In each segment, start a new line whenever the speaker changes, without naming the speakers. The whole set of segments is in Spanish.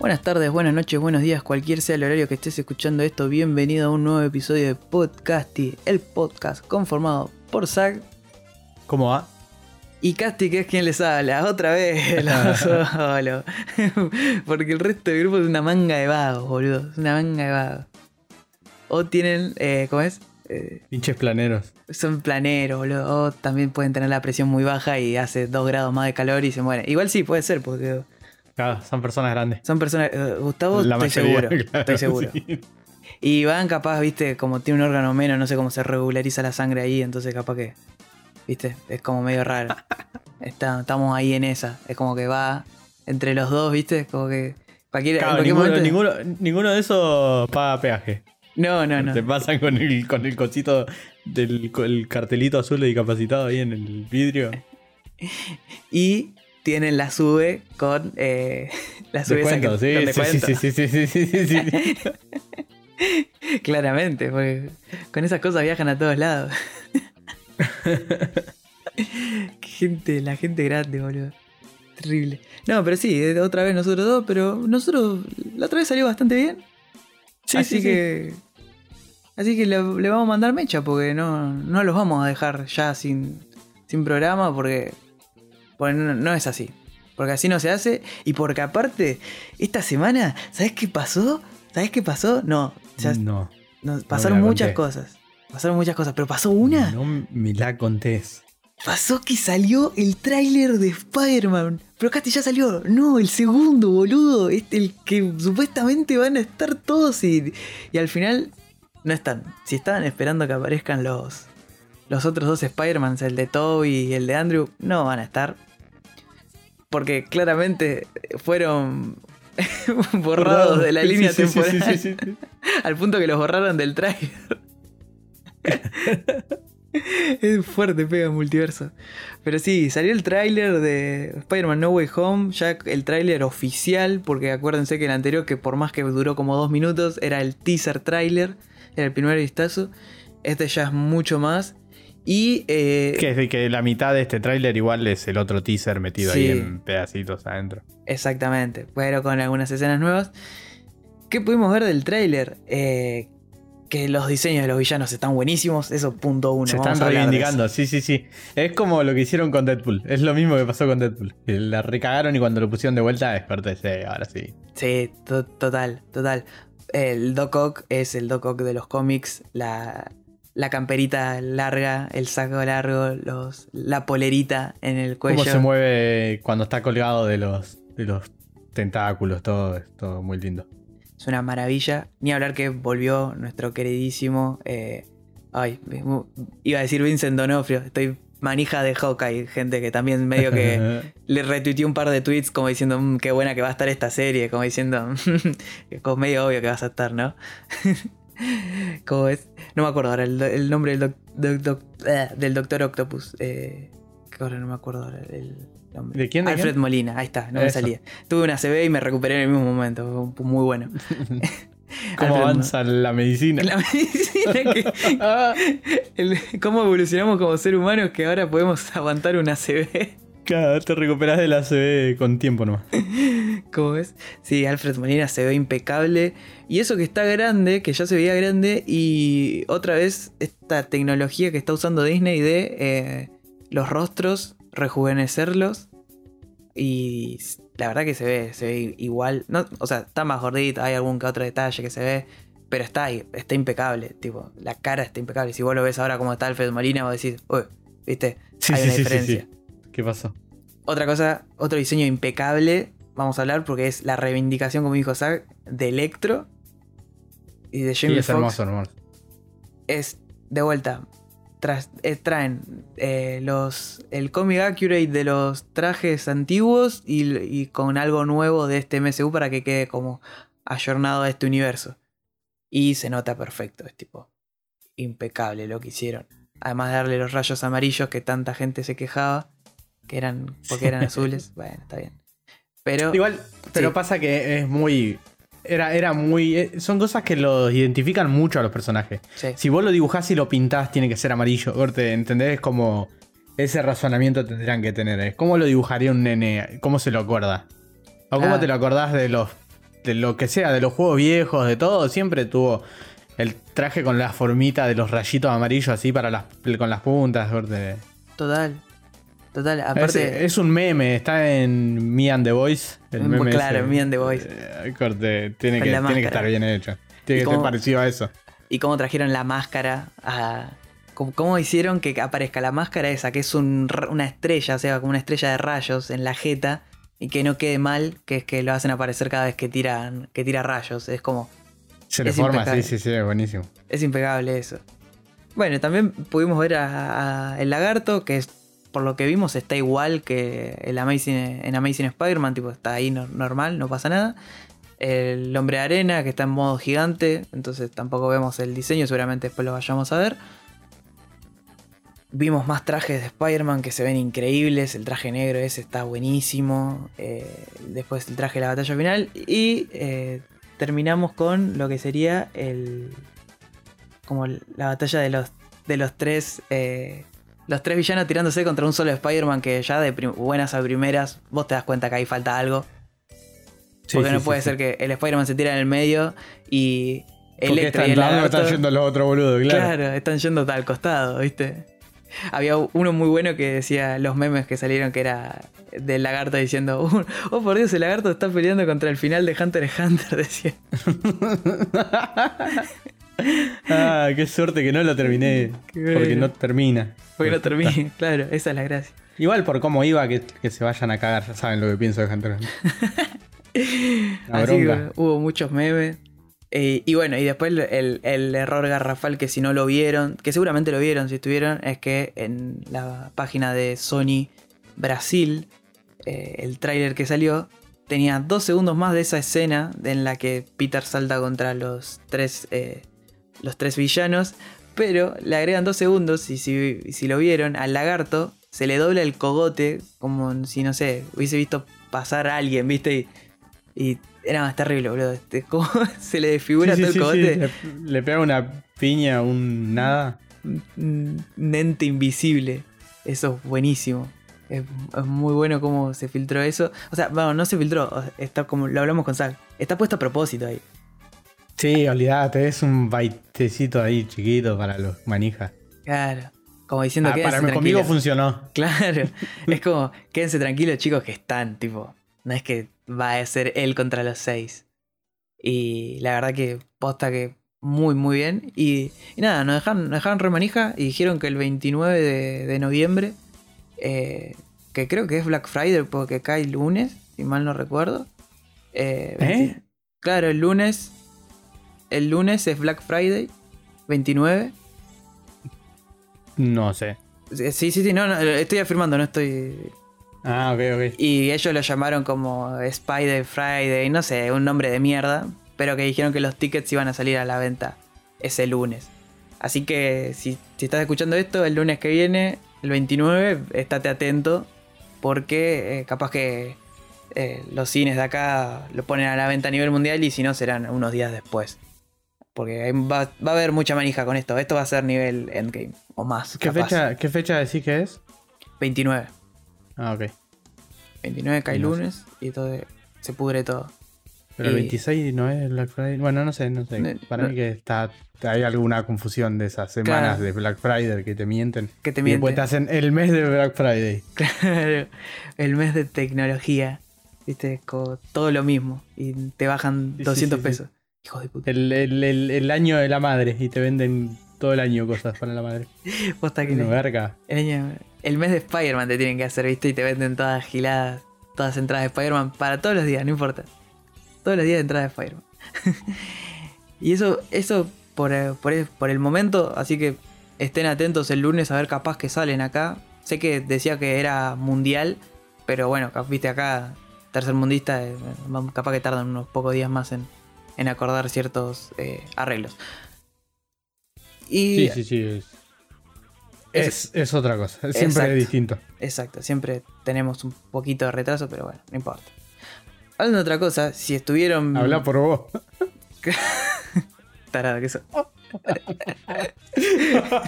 Buenas tardes, buenas noches, buenos días, cualquier sea el horario que estés escuchando esto, bienvenido a un nuevo episodio de Podcasty, el podcast conformado por Zach
¿Cómo va?
y Casti, que es quien les habla, otra vez, lo solo. Porque el resto del grupo es una manga de vagos, boludo, es una manga de vagos. O tienen, eh, ¿cómo es? Eh,
Pinches planeros.
son planeros, boludo. O también pueden tener la presión muy baja y hace 2 grados más de calor y se mueren. Igual sí, puede ser, porque
Claro, son personas grandes.
son personas. eh, Gustavo,
La
estoy
mayoría,
seguro.
claro,
estoy seguro.
sí.
Y van capaz, viste, como tiene un órgano menos, no sé cómo se regulariza la sangre ahí, entonces capaz que. Viste, es como medio raro. Está- estamos ahí en esa. Es como que va entre los dos, viste, como que. Cualquier,
Claro, ninguno,
momento-
ninguno- ninguno de esos paga peaje.
No, no, no.
Te pasan con el, con el cosito del el cartelito azul de discapacitado ahí en el vidrio.
Y tienen la sube con. Eh, la sube esa
sí, sí, sí, sí, sí, sí, sí.
Claramente, porque con esas cosas viajan a todos lados. Gente, la gente grande, boludo. Terrible. No, pero sí, eh, otra vez nosotros dos, pero nosotros la otra vez salió bastante bien.
Sí,
así
sí, sí.
que. Así que le, le vamos a mandar mecha porque no, no los vamos a dejar ya sin, sin programa porque, porque no, no es así. Porque así no se hace. Y porque aparte, esta semana, ¿sabes qué pasó? ¿Sabes qué pasó? No, o sea,
No.
no, pasaron muchas
conté.
cosas. Pasaron muchas cosas, pero pasó una.
No me la contés.
Pasó que salió el tráiler de Spider-Man. Pero Casti ya salió. No, el segundo, boludo. Este, el que supuestamente van a estar todos y, y al final no están. Si estaban esperando que aparezcan los, los otros dos Spider-Mans, el de Toby y el de Andrew, no van a estar. Porque claramente fueron borrados de la
Sí,
línea
sí,
temporal.
sí.
Al punto que los borraron del trailer. es fuerte, pega multiverso. Pero sí, salió el tráiler de Spider-Man No Way Home, ya el tráiler oficial, porque acuérdense que el anterior, que por más que duró como dos minutos, era el teaser tráiler, era el primer vistazo. Este ya es mucho más. Y eh,
Que es de que la mitad de este tráiler igual es el otro teaser metido
Sí.
ahí en pedacitos adentro.
Exactamente, pero con algunas escenas nuevas. ¿Qué pudimos ver del tráiler? Eh, que los diseños de los villanos están buenísimos, eso punto uno.
Se están reivindicando, sí, sí, sí. Es como lo que hicieron con Deadpool. Es lo mismo que pasó con Deadpool. La recagaron y cuando lo pusieron de vuelta desperté. Ahora sí.
Sí, to- total, total. El Doc Ock es el Doc Ock de los cómics, la, la camperita larga, el saco largo, los, la polerita en el cuello.
Cómo se mueve cuando está colgado de los, de los tentáculos, todo, es todo muy lindo.
Es una maravilla. Ni hablar que volvió nuestro queridísimo. eh, ay, iba a decir Vincent Donofrio. Estoy manija de Hawkeye, gente que también medio que le retuiteé un par de tweets como diciendo "Mm, qué buena que va a estar esta serie. Como diciendo, como medio obvio que vas a estar, ¿no? ¿Cómo es? No me acuerdo ahora el, nombre del, doc- doc- doc- eh, del Doctor Octopus. Eh, ahora no me acuerdo ahora el nombre.
¿De quién, de
Alfred
quién?
Molina, ahí está, no me salía. Tuve una CB y me recuperé en el mismo momento. Fue muy bueno.
Cómo
Alfred
avanza la medicina.
La medicina que. el- cómo evolucionamos como ser humanos que ahora podemos aguantar una CB.
Claro, te recuperas de la CB con tiempo nomás.
¿Cómo ves? Sí, Alfred Molina se ve impecable. Y eso que está grande, que ya se veía grande. Y otra vez esta tecnología que está usando Disney de eh, los rostros, rejuvenecerlos. Y la verdad que se ve, se ve igual. No, o sea, está más gordito, hay algún que otro detalle que se ve. Pero está ahí, está impecable. Tipo, la cara está impecable. Si vos lo ves ahora como está Alfred Molina, vos decís, uy, viste,
Sí,
hay
sí,
una
sí,
diferencia.
sí. ¿Qué pasó?
Otra cosa, otro diseño impecable, vamos a hablar porque es la reivindicación, como dijo Zack, de Electro y de
Sí,
Jamie
es hermoso, hermoso.
Es de vuelta. tras- eh, traen eh, los el comic accurate de los trajes antiguos y, y con algo nuevo de este MCU para que quede como ayornado a este universo. Y se nota perfecto, es tipo impecable lo que hicieron. Además de darle los rayos amarillos que tanta gente se quejaba, que eran porque eran azules. Bueno, está bien. Pero
Igual, pero
Sí.
pasa que es muy. Era, era muy. eh, Son cosas que los identifican mucho a los personajes.
sí.
Si vos lo dibujás y lo pintás, tiene que ser amarillo. Corte, ¿entendés? Es como. Ese razonamiento tendrían que tener. Es ¿Cómo lo dibujaría un nene? ¿Cómo se lo acuerda? O cómo
Ah.
te lo acordás de los. de lo que sea, de los juegos viejos, de todo, siempre tuvo el traje con la formita de los rayitos amarillos así para las. con las puntas. corte.
Total. Total. Aparte,
es un meme, está en Me and the Voice. El meme
claro,
ese.
Me and the Voice.
Eh, corte, tiene, que, tiene que estar bien hecho. Tiene
¿Y
que ser
cómo-
parecido a eso.
y cómo trajeron la máscara a. Cómo, cómo hicieron que aparezca la máscara esa, que es un una estrella, o sea, como una estrella de rayos en la jeta, y que no quede mal, que es que lo hacen aparecer cada vez que tiran, que tira rayos. Es como.
Se le forma,
impecable.
sí, sí, sí, es buenísimo.
Es impecable eso. Bueno, también pudimos ver a, a el lagarto, que es, por lo que vimos está igual que el Amazing, en Amazing Spider-Man, tipo, está ahí no- normal, no pasa nada. El hombre de arena, que está en modo gigante, entonces tampoco vemos el diseño, seguramente después lo vayamos a ver. Vimos más trajes de Spider-Man que se ven increíbles, el traje negro ese está buenísimo, eh, después el traje de la batalla final y eh, terminamos con lo que sería el, como la batalla de los, de los tres. eh, los tres villanos tirándose contra un solo Spider-Man que ya de buenas a primeras vos te das cuenta que ahí falta algo.
Sí,
porque
sí,
no puede
sí.
ser que el Spider-Man se tira en el medio y
están
y el lagarto-
están yendo los otros boludos, claro.
Claro, están yendo al costado, ¿viste? Había uno muy bueno que decía los memes que salieron que era del lagarto diciendo, oh por Dios, el lagarto está peleando contra el final de Hunter x Hunter, decía.
Ah, qué suerte que no lo terminé. Porque no termina.
Porque no termine, claro, esa es la gracia.
Igual por cómo iba, que, que se vayan a cagar, ya saben lo que pienso de Hunter.
Así que hubo muchos memes. Eh, y bueno, y después el, el error garrafal que si no lo vieron, que seguramente lo vieron si estuvieron, es que en la página de Sony Brasil, eh, el tráiler que salió, tenía dos segundos más de esa escena en la que Peter salta contra los tres, eh, los tres villanos, pero le agregan dos segundos y si, si lo vieron, al lagarto se le dobla el cogote como si, no sé, hubiese visto pasar a alguien, ¿viste? Y, y era más terrible, boludo. Este, cómo se le desfigura
Sí,
todo
sí,
el cogote.
sí. Le, le pega una piña, un nada.
Un ente invisible. Eso es buenísimo. Es, es muy bueno cómo se filtró eso. O sea, bueno, no se filtró. Está como lo hablamos con Zack. Está puesto a propósito ahí.
Sí, olvídate, es un baitecito ahí chiquito para los manijas.
Claro. Como diciendo
Ah,
que
para conmigo funcionó.
Claro. es como, quédense tranquilos, chicos, que están, tipo. No es que va a ser él contra los seis. Y la verdad que posta que muy, muy bien. Y, y nada, nos dejaron, nos dejaron re manija y dijeron que el 29 de, de noviembre, eh, que creo que es Black Friday porque cae lunes, si mal no recuerdo. Eh,
¿Eh?
Claro, el lunes. El lunes es Black Friday, 29.
No sé.
Sí, sí, sí, no, no, estoy afirmando, no estoy
Ah, ok, ok.
Y ellos lo llamaron como Spider Friday, no sé, un nombre de mierda. Pero que dijeron que los tickets iban a salir a la venta ese lunes. Así que si, si estás escuchando esto, el lunes que viene, el 29, estate atento. Porque eh, capaz que eh, los cines de acá lo ponen a la venta a nivel mundial y si no serán unos días después. Porque va, va a haber mucha manija con esto. Esto va a ser nivel endgame o más.
¿Qué
capaz.
fecha, ¿Qué fecha decís que es?
29.
Ah, ok.
29 cae
No sé.
lunes y todo se pudre todo.
Pero el
Y-
26 no es Black Friday. Bueno, no sé, no sé. Para
no-
mí que está hay alguna confusión de esas semanas
Claro.
de Black Friday que te mienten.
Que te
Y después
mienten.
te hacen el mes de Black Friday.
Claro, el mes de tecnología. Viste, como todo lo mismo. Y te bajan
Sí, sí,
200
sí, sí.
pesos. Hijo de puta.
El, el- el- el año de la madre. Y te venden todo el año cosas para la madre.
Posta que el,
verga.
año- el mes de Spider-Man te tienen que hacer, viste, y te venden todas giladas, todas entradas de Spider-Man para todos los días, no importa. Todos los días de entrada de Spider-Man. y eso, eso por, eh, por, el- por el momento, así que estén atentos el lunes a ver capaz que salen acá. Sé que decía que era mundial, pero bueno, viste acá, tercermundista, eh, capaz que tardan unos pocos días más en, en acordar ciertos eh, arreglos. Y
Sí, sí, sí. Es, es, es otra cosa. Siempre
Exacto.
es distinto.
Exacto, siempre tenemos un poquito de retraso, pero bueno, no importa. Hablando de otra cosa, si estuvieron.
Habla por vos.
Tarado que eso.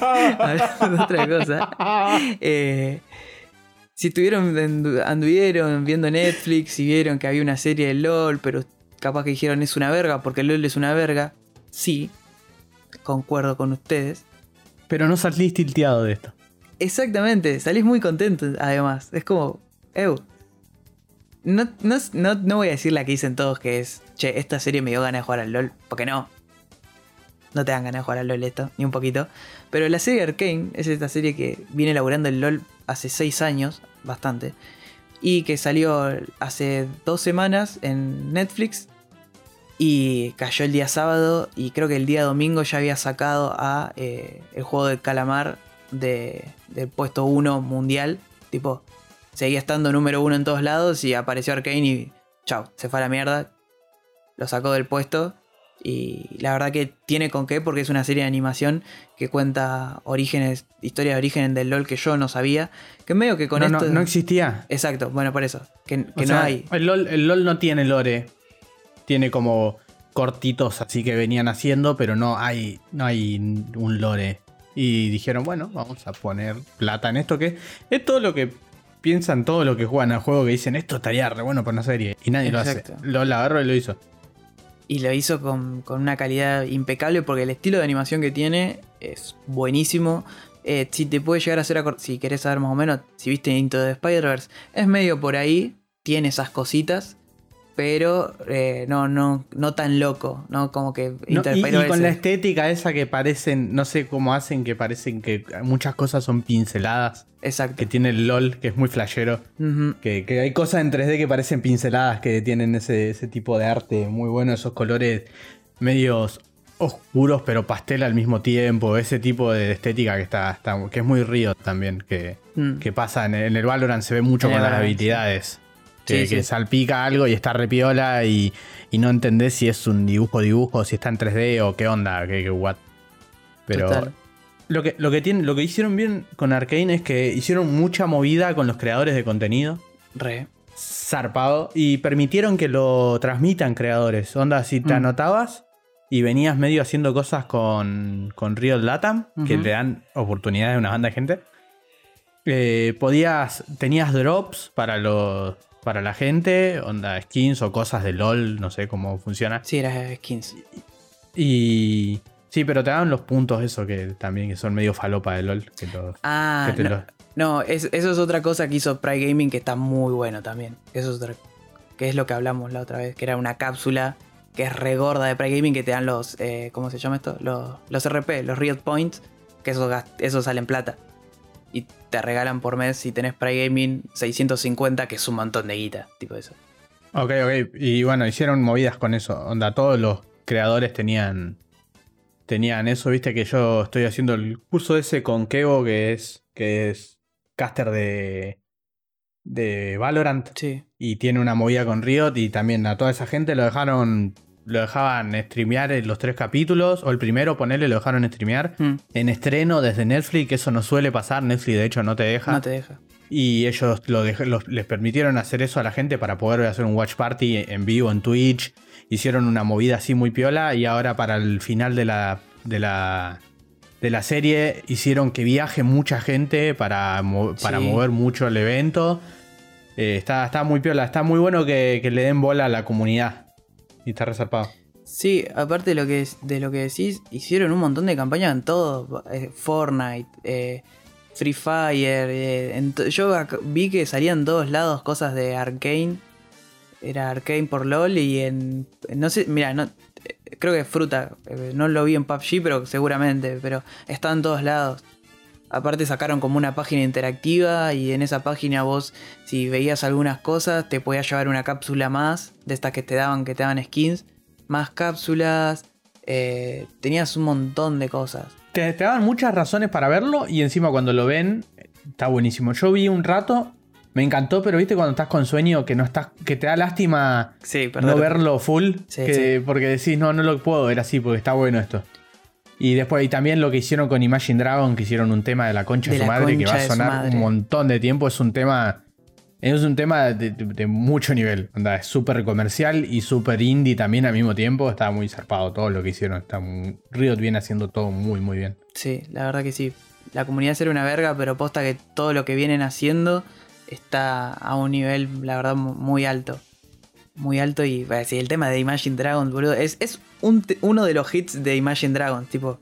Hablando de otra cosa. eh, si estuvieron, anduvieron viendo Netflix y vieron que había una serie de LOL, pero capaz que dijeron es una verga porque LOL es una verga, sí, concuerdo con ustedes.
Pero no salís tilteado de esto.
Exactamente, salís muy contento además. Es como, ew. No, no, no, no voy a decir la que dicen todos que es, che, esta serie me dio ganas de jugar al LOL, porque no. No te dan ganas de jugar al LOL esto, ni un poquito. Pero la serie Arcane es esta serie que viene elaborando el LOL hace 6 años, bastante. Y que salió hace dos semanas en Netflix. Y cayó el día sábado. Y creo que el día domingo ya había sacado a eh, el juego de calamar de, del puesto 1 mundial. Tipo, seguía estando número 1 en todos lados. Y apareció Arkane y chao, se fue a la mierda. Lo sacó del puesto. Y la verdad que tiene con qué, porque es una serie de animación que cuenta orígenes, historia de origen del LOL que yo no sabía. Que medio que con
no,
esto.
no, no existía.
Exacto, bueno, por eso. Que, no
sea,
hay.
El LOL, el LOL no tiene lore. Tiene como cortitos así que venían haciendo, pero no hay, no hay un lore. Y dijeron, bueno, vamos a poner plata en esto que es todo lo que piensan, todo lo que juegan al juego que dicen, esto estaría re bueno para una serie. Y nadie
Exacto.
lo hace. LOL agarró y lo hizo.
Y lo hizo con, con una calidad impecable porque el estilo de animación que tiene es buenísimo. Eh, si te puede llegar a hacer, si querés saber más o menos, si viste Into the Spider-Verse, es medio por ahí, tiene esas cositas, pero eh, no, no, no tan loco, ¿no? Como que
No, y, y con la
es-
estética esa que parecen, no sé cómo hacen, que parecen que muchas cosas son pinceladas.
Exacto.
Que tiene el LOL, que es muy flashero. Que, que hay cosas en 3D que parecen pinceladas, que tienen ese, ese tipo de arte muy bueno, esos colores medios oscuros pero pastel al mismo tiempo, ese tipo de estética que está, está- que es muy río también, que,
Mm.
que pasa en el, en el Valorant se ve mucho con las habilidades. Que,
Sí,
que
sí.
salpica algo y está repiola y, y no entendés si es un dibujo dibujo, si está en 3D o qué onda, qué, qué what. Pero
Total.
lo que, lo, que tienen, lo que hicieron bien con Arkane es que hicieron mucha movida con los creadores de contenido
Re.
zarpado y permitieron que lo transmitan creadores. Onda, si te
Mm.
anotabas y venías medio haciendo cosas con, con Riot Latam, que
Ujú.
le dan oportunidades a una banda de gente, eh, podías, tenías drops para los para la gente, onda skins o cosas de LOL, no sé cómo funciona.
Sí, era skins.
Y sí, pero te daban los puntos eso que también que son medio falopa de LOL, que los-
Ah,
que te
no,
los-
no, es- eso es otra cosa que hizo Pride Gaming que está muy bueno también. Eso es otra, que es lo que hablamos la otra vez, que era una cápsula que es regorda de Pride Gaming que te dan los, eh, ¿cómo se llama esto? Los, los RP, los Riot Points, que esos, esos salen plata. Y te regalan por mes si tenés Pride Gaming 650, que es un montón de guita, tipo eso.
Ok, ok. Y bueno, hicieron movidas con eso. Onda, todos los creadores tenían. Tenían eso, viste que yo estoy haciendo el curso ese con Kevo, que es. que es caster de. de Valorant.
Sí.
Y tiene una movida con Riot. Y también a toda esa gente lo dejaron. Lo dejaban streamear en los tres capítulos. O el primero, ponerle, lo dejaron streamear.
Mm,
En estreno desde Netflix, que eso no suele pasar. Netflix, de hecho, no te deja.
no te deja.
Y ellos lo dej- los- les permitieron hacer eso a la gente para poder hacer un watch party en vivo en Twitch. Hicieron una movida así muy piola y ahora para el final de la, de la, de la serie hicieron que viaje mucha gente para, mo- para
Sí.
mover mucho el evento. Eh, está, está muy piola, está muy bueno que, que le den bola a la comunidad. Y está resarpado.
Sí, aparte de lo que, de lo que decís, hicieron un montón de campañas en todo. eh, Fortnite, eh, Free Fire. eh, yo vi que salían en todos lados cosas de Arkane. Era Arkane por LOL y en... No sé, mira, no, eh, creo que es fruta. No lo vi en PUBG, pero seguramente. Pero está en todos lados. Aparte sacaron como una página interactiva y en esa página vos, si veías algunas cosas, te podías llevar una cápsula más de estas que te daban, que te daban skins. Más cápsulas. eh, tenías un montón de cosas.
Te, te daban muchas razones para verlo y encima cuando lo ven está buenísimo. Yo vi un rato, me encantó, pero viste cuando estás con sueño que no estás, que te da lástima
Sí,
no verlo full,
Sí,
que- porque decís no, no lo puedo ver así porque está bueno esto. Y después, y también lo que hicieron con Imagine Dragon, que hicieron un tema de la concha de,
De
su madre, que va a sonar un montón de tiempo, es un tema. Es un tema de, de- de mucho nivel. onda, es súper comercial y súper indie también al mismo tiempo. Está muy zarpado todo lo que hicieron. Está muy- Riot viene haciendo todo muy, muy bien.
Sí, la verdad que sí. La comunidad será una verga, pero posta que todo lo que vienen haciendo está a un nivel, la verdad, muy alto. Muy alto y decir, el tema de Imagine Dragons, boludo, es, es un uno de los hits de Imagine Dragons, tipo.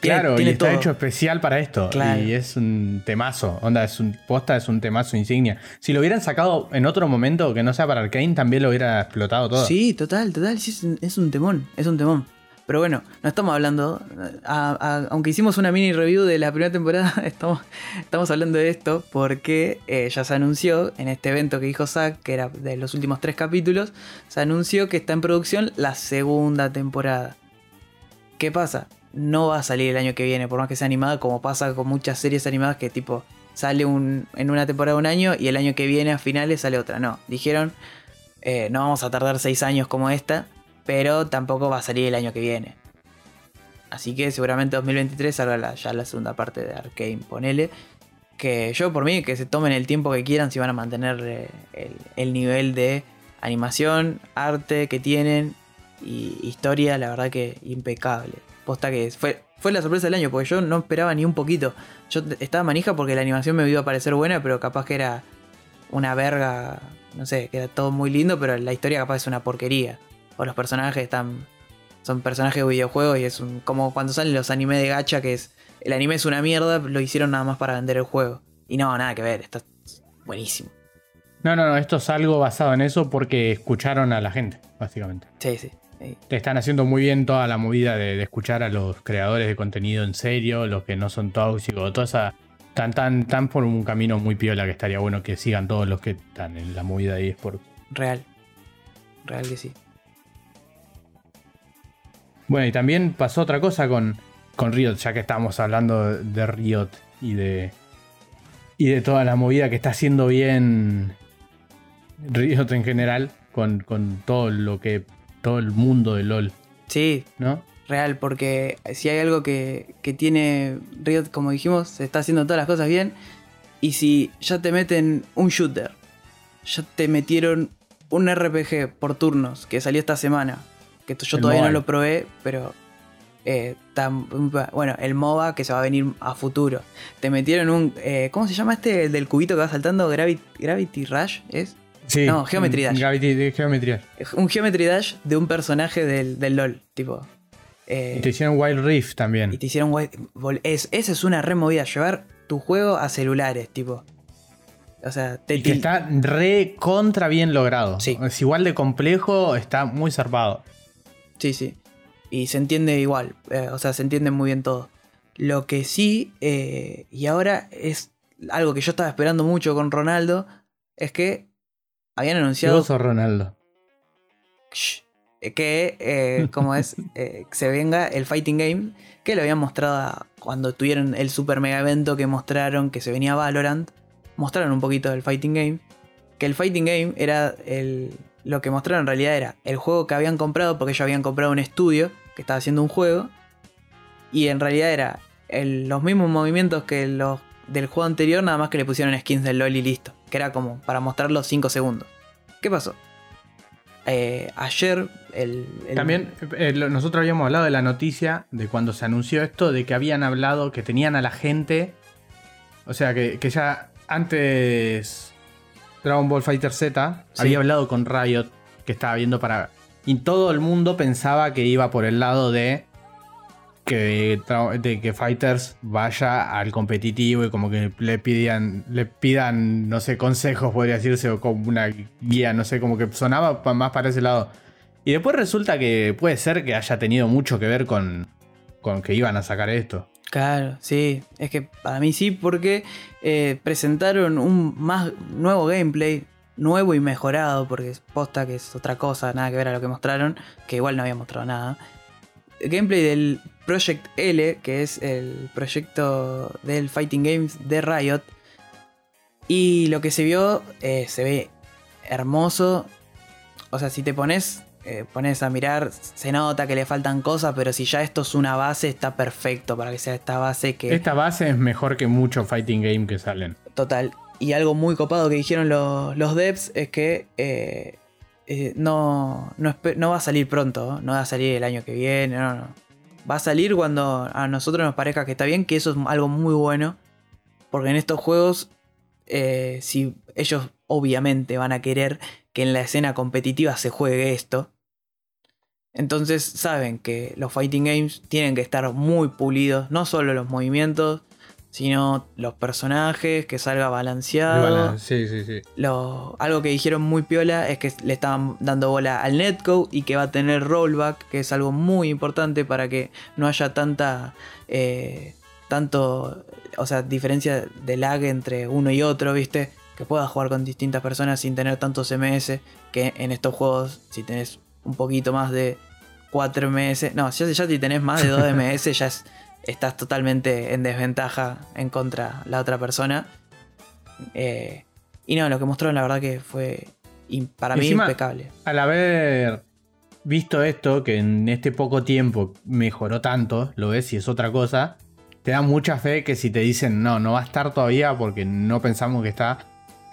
claro, y está hecho especial para esto. Y es un temazo. Onda, es un posta, es un temazo insignia. Si lo hubieran sacado en otro momento que no sea para Arkane, también lo hubiera explotado todo.
Sí, total, total. Sí, es un temón, es un temón. Pero bueno, no estamos hablando, aunque hicimos una mini review de la primera temporada, estamos, estamos hablando de esto porque eh, ya se anunció en este evento que dijo Zack, que era de los últimos tres capítulos, se anunció que está en producción la segunda temporada. ¿Qué pasa? No va a salir el año que viene, por más que sea animada, como pasa con muchas series animadas que tipo sale un, en una temporada un año y el año que viene a finales sale otra. No, dijeron, eh, no vamos a tardar seis años como esta pero tampoco va a salir el año que viene. Así que seguramente 2023 salga ya la segunda parte de Arkane, ponele. Que yo por mí, que se tomen el tiempo que quieran si van a mantener eh, el, nivel de animación, arte que tienen y historia, la verdad que impecable. Posta que fue, fue la sorpresa del año, porque yo no esperaba ni un poquito. Yo estaba manija porque la animación me iba a parecer buena, pero capaz que era una verga, no sé, que era todo muy lindo, pero la historia capaz es una porquería o los personajes están son personajes de videojuegos y es un, como cuando salen los animes de gacha que es el anime es una mierda, lo hicieron nada más para vender el juego. Y no, nada que ver, está buenísimo.
No, no, no, esto es algo basado en eso porque escucharon a la gente, básicamente.
Sí, sí.
Te están haciendo muy bien toda la movida de, escuchar a los creadores de contenido en serio, los que no son tóxicos, toda esa. Tan, tan, tan por un camino muy piola que estaría bueno que sigan todos los que están en la movida de eSports.
Real. Real que sí.
Bueno, y también pasó otra cosa con, con Riot, ya que estamos hablando de Riot y de, y de toda la movida que está haciendo bien Riot en general con, todo lo que todo el mundo de LOL.
Sí, ¿no? Real, porque si hay algo que, que tiene Riot, como dijimos, se está haciendo todas las cosas bien. Y si ya te meten un shooter, ya te metieron un RPG por turnos que salió esta semana, que yo todavía no lo probé, pero eh, bueno, el MOBA que se va a venir a futuro. Te metieron un. Eh, ¿Cómo se llama este del cubito que va saltando? Gravity, Rush, ¿es?
Sí.
No, Geometry Dash.
Gravity, Geometry Dash.
Un Geometry Dash de un personaje del, LOL, tipo.
Eh, y te hicieron Wild Rift también.
Y te hicieron Wild. Es, esa es una removida, llevar tu juego a celulares, tipo. O sea,
te, y que está re contra bien logrado. Sí. Es igual de complejo, está muy zarpado.
Sí, sí. Y se entiende igual. Eh, o sea, se entiende muy bien todo. Lo que sí, eh, y ahora es algo que yo estaba esperando mucho con Ronaldo, es que habían anunciado...
¿Qué Ronaldo?
Eh, que, como es, se venga el Fighting Game, que lo habían mostrado cuando tuvieron el super mega evento que mostraron que se venía Valorant. Mostraron un poquito del Fighting Game. Que el Fighting Game era el, lo que mostraron en realidad era el juego que habían comprado, porque ellos habían comprado un estudio que estaba haciendo un juego. Y en realidad era los mismos movimientos que los del juego anterior, nada más que le pusieron skins del LOL y listo. Que era como para mostrarlo 5 segundos. ¿Qué pasó? Eh, ayer el,
También eh, nosotros habíamos hablado de la noticia de cuando se anunció esto, de que habían hablado, que tenían a la gente. O sea, que, que ya antes Dragon Ball Fighter Z, había hablado con Riot que estaba viendo para. Y todo el mundo pensaba que iba por el lado de que, de que Fighters vaya al competitivo y como que le pidan, le pidan, no sé, consejos, podría decirse, o como una guía, no sé, como que sonaba más para ese lado. Y después resulta que puede ser que haya tenido mucho que ver con, con que iban a sacar esto.
Claro, sí, es que para mí sí, porque eh, presentaron un más nuevo gameplay, nuevo y mejorado, porque posta que es otra cosa, nada que ver a lo que mostraron, que igual no había mostrado nada. gameplay del Project L, que es el proyecto del Fighting Games de Riot. Y lo que se vio eh, se ve hermoso. O sea, si te pones eh, pones a mirar, se nota que le faltan cosas, pero si ya esto es una base, está perfecto para que sea esta base que...
Esta base es mejor que muchos fighting game que salen.
Total. Y algo muy copado que dijeron los, los devs es que eh, eh, no, no, va a salir pronto, no va a salir el año que viene, no, no. Va a salir cuando a nosotros nos parezca que está bien, que eso es algo muy bueno. Porque en estos juegos, si ellos obviamente van a querer que en la escena competitiva se juegue esto. Entonces saben que los fighting games tienen que estar muy pulidos, no solo los movimientos, sino los personajes, que salga balanceado.
Sí, sí, sí.
algo que dijeron muy piola es que le estaban dando bola al netcode y que va a tener rollback, que es algo muy importante para que no haya tanta. Eh, tanto. O sea, diferencia de lag entre uno y otro, ¿viste? Que puedas jugar con distintas personas sin tener tantos MS. Que en estos juegos, si tenés un poquito más de 4 MS. No, ya, ya si tenés más de 2 MS, ya es estás totalmente en desventaja en contra la otra persona. Eh, y no, lo que mostraron la verdad que fue para mí impecable.
Al haber visto esto, que en este poco tiempo mejoró tanto, lo ves y es otra cosa, te da mucha fe que si te dicen no, no va a estar todavía porque no pensamos que está,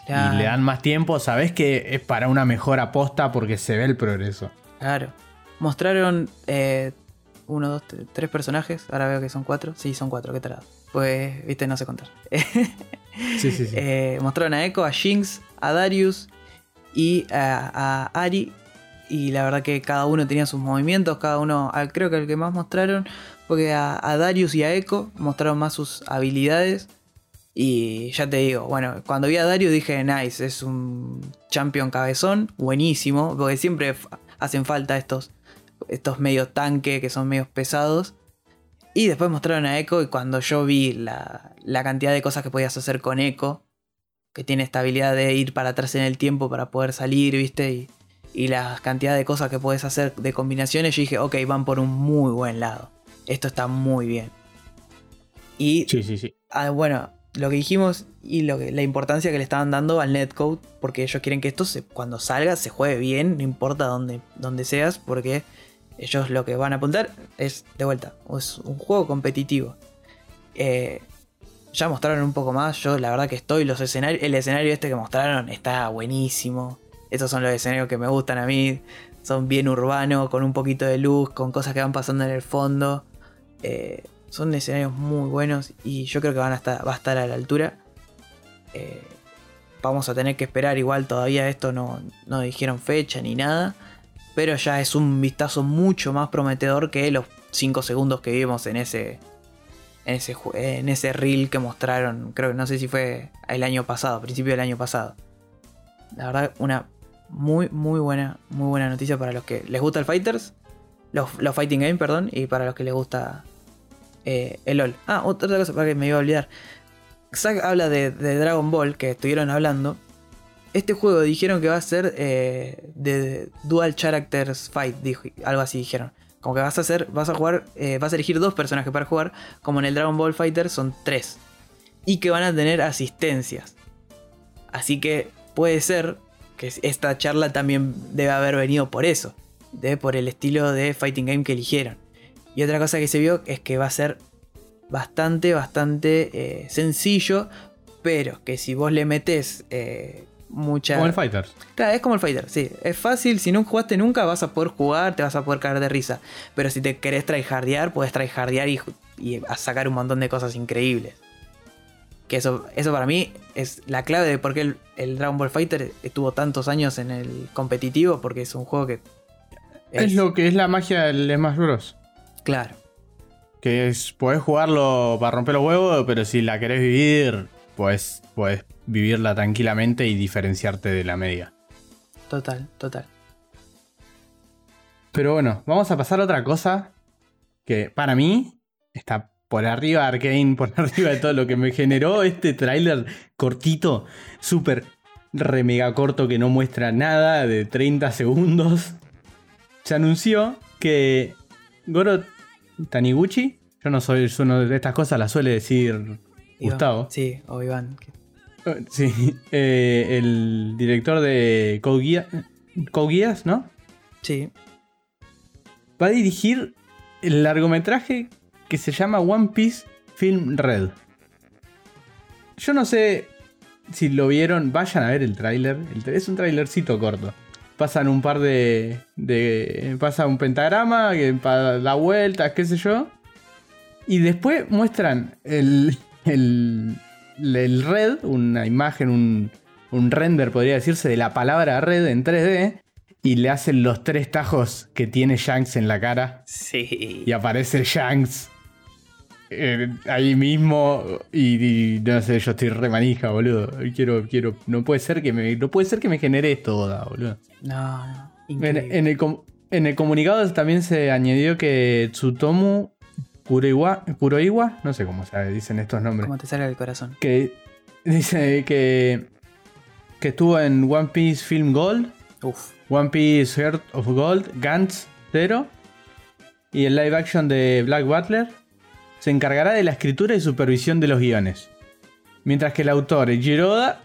y le dan más tiempo, sabes que es para una mejor aposta porque se ve el progreso.
Claro. Mostraron eh, uno, dos, tres personajes. Ahora veo que son cuatro. Sí, son cuatro, qué tal. Pues, viste, no sé contar.
sí, sí, sí.
Eh, mostraron a Echo, a Jinx, a Darius y a, Ari. Y la verdad que cada uno tenía sus movimientos. Cada uno, creo que el que más mostraron porque a, a Darius y a Echo mostraron más sus habilidades. Y ya te digo, bueno, cuando vi a Darius dije, nice, es un champion cabezón, buenísimo, porque siempre hacen falta estos estos medios tanque que son medios pesados. Y después mostraron a Echo y cuando yo vi la, cantidad de cosas que podías hacer con Echo, que tiene esta habilidad de ir para atrás en el tiempo para poder salir, ¿viste? Y, y la cantidad de cosas que puedes hacer de combinaciones, yo dije, ok, van por un muy buen lado. Esto está muy bien. Y
sí, sí, sí.
Ah, bueno, lo que dijimos y lo que, la importancia que le estaban dando al netcode, porque ellos quieren que esto se, cuando salga se juegue bien, no importa dónde, seas, porque ellos lo que van a apuntar es, de vuelta, es un juego competitivo. Eh, ya mostraron un poco más, yo la verdad que estoy, los escenarios, el escenario este que mostraron está buenísimo. Estos son los escenarios que me gustan a mí, son bien urbanos, con un poquito de luz, con cosas que van pasando en el fondo. Eh, son escenarios muy buenos y yo creo que van a estar, va a estar a la altura. Eh, vamos a tener que esperar, igual todavía esto no, no dijeron fecha ni nada pero ya es un vistazo mucho más prometedor que los 5 segundos que vimos en ese, en ese, en ese reel que mostraron, creo que no sé si fue el año pasado, principio del año pasado. La verdad, una muy, muy buena, muy buena noticia para los que les gusta el Fighters, los, Fighting Game, perdón, y para los que les gusta eh, el LOL. Ah, otra cosa para que me iba a olvidar. Zack habla de Dragon Ball, que estuvieron hablando, este juego dijeron que va a ser eh, de Dual Characters Fight, dijo, algo así dijeron. Como que vas a hacer, vas a jugar, eh, vas a elegir dos personajes para jugar, como en el Dragon Ball Fighter son tres. Y que van a tener asistencias. Así que puede ser que esta charla también debe haber venido por eso. De, por el estilo de fighting game que eligieron. Y otra cosa que se vio es que va a ser bastante, bastante eh, sencillo. Pero que si vos le metés mucha.
Como el Fighter.
Claro, es como el Fighter, sí. Es fácil, si no jugaste nunca vas a poder jugar, te vas a poder caer de risa. Pero si te querés tryhardear, puedes tryhardear y, y a sacar un montón de cosas increíbles. Que eso, eso para mí es la clave de por qué el, Dragon Ball Fighter estuvo tantos años en el competitivo, porque es un juego que.
Es, lo que es la magia del Smash Bros.
Claro.
Que es, podés jugarlo para romper los huevos, pero si la querés vivir, pues puedes vivirla tranquilamente y diferenciarte de la media.
Total, total.
Pero bueno, vamos a pasar a otra cosa que para mí está por arriba de Arkane, por arriba de todo lo que me generó este tráiler cortito, súper re mega corto que no muestra nada, de 30 segundos. Se anunció que Goro Taniguchi, yo no soy uno de estas cosas, la suele decir Gustavo.
Sí, o Iván.
Sí, eh, el director de Code, Geass, ¿no?
Sí.
Va a dirigir el largometraje que se llama One Piece Film Red. Yo no sé si lo vieron, vayan a ver el tráiler. Es un tráilercito corto. Pasan un par de, de, Pasa un pentagrama que da vueltas, qué sé yo. Y después muestran el, el, el red, una imagen, un, un render, podría decirse, de la palabra red en 3D y le hacen los tres tajos que tiene Shanks en la cara
Sí.
y aparece Shanks eh, ahí mismo y, y no sé, yo estoy re manija, boludo. Quiero, quiero, no puede ser que me, no puede ser que me genere esto, Oda, boludo.
No, no.
En, el, en el comunicado también se añadió que Tsutomu Kuroiwa, Kuroiwa, no sé cómo se dicen estos nombres,
¿Cómo te sale el corazón?
que dice que, que estuvo en One Piece Film Gold,
Uf.
One Piece Heart of Gold, Gantz 0 y el live action de Black Butler. Se encargará de la escritura y supervisión de los guiones. Mientras que el autor, Giroda,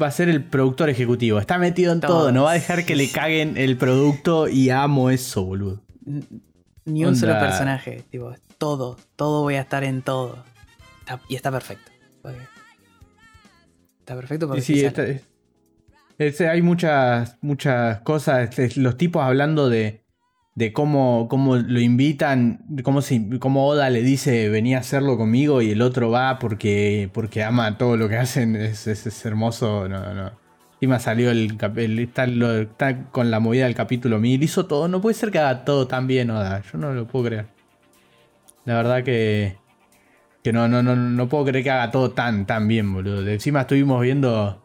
va a ser el productor ejecutivo. Está metido en todo,
Todo.
no va a dejar que le caguen el producto y amo eso, boludo.
Ni un solo personaje. Tipo, todo. Todo voy a estar en todo. Está- y está perfecto. Está perfecto porque
sí, es- hay muchas, muchas cosas. Los tipos hablando de, de cómo, cómo lo invitan, cómo, se, cómo Oda le dice venía a hacerlo conmigo y el otro va porque, porque ama todo lo que hacen. Es, es- hermoso. No, no. Encima salió el, el- está, con la movida del capítulo 1000. Hizo todo. No puede ser que haga todo tan bien, Oda. Yo no lo puedo creer. La verdad que. Que no, no, no, no puedo creer que haga todo tan, tan bien, boludo. Encima estuvimos viendo.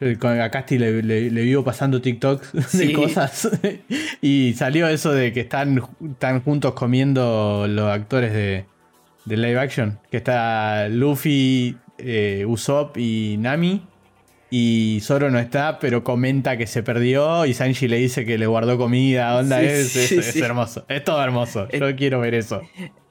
Eh, A Casti le, le- le vivo pasando TikToks de
Sí.
cosas. y salió eso de que están, están juntos comiendo los actores de, de live action. Que está Luffy, eh, Usopp y Nami. Y Zoro no está, pero comenta que se perdió. Y Sanji le dice que le guardó comida. Onda,
Sí,
es,
sí,
es- hermoso. Es todo hermoso. Yo quiero ver eso.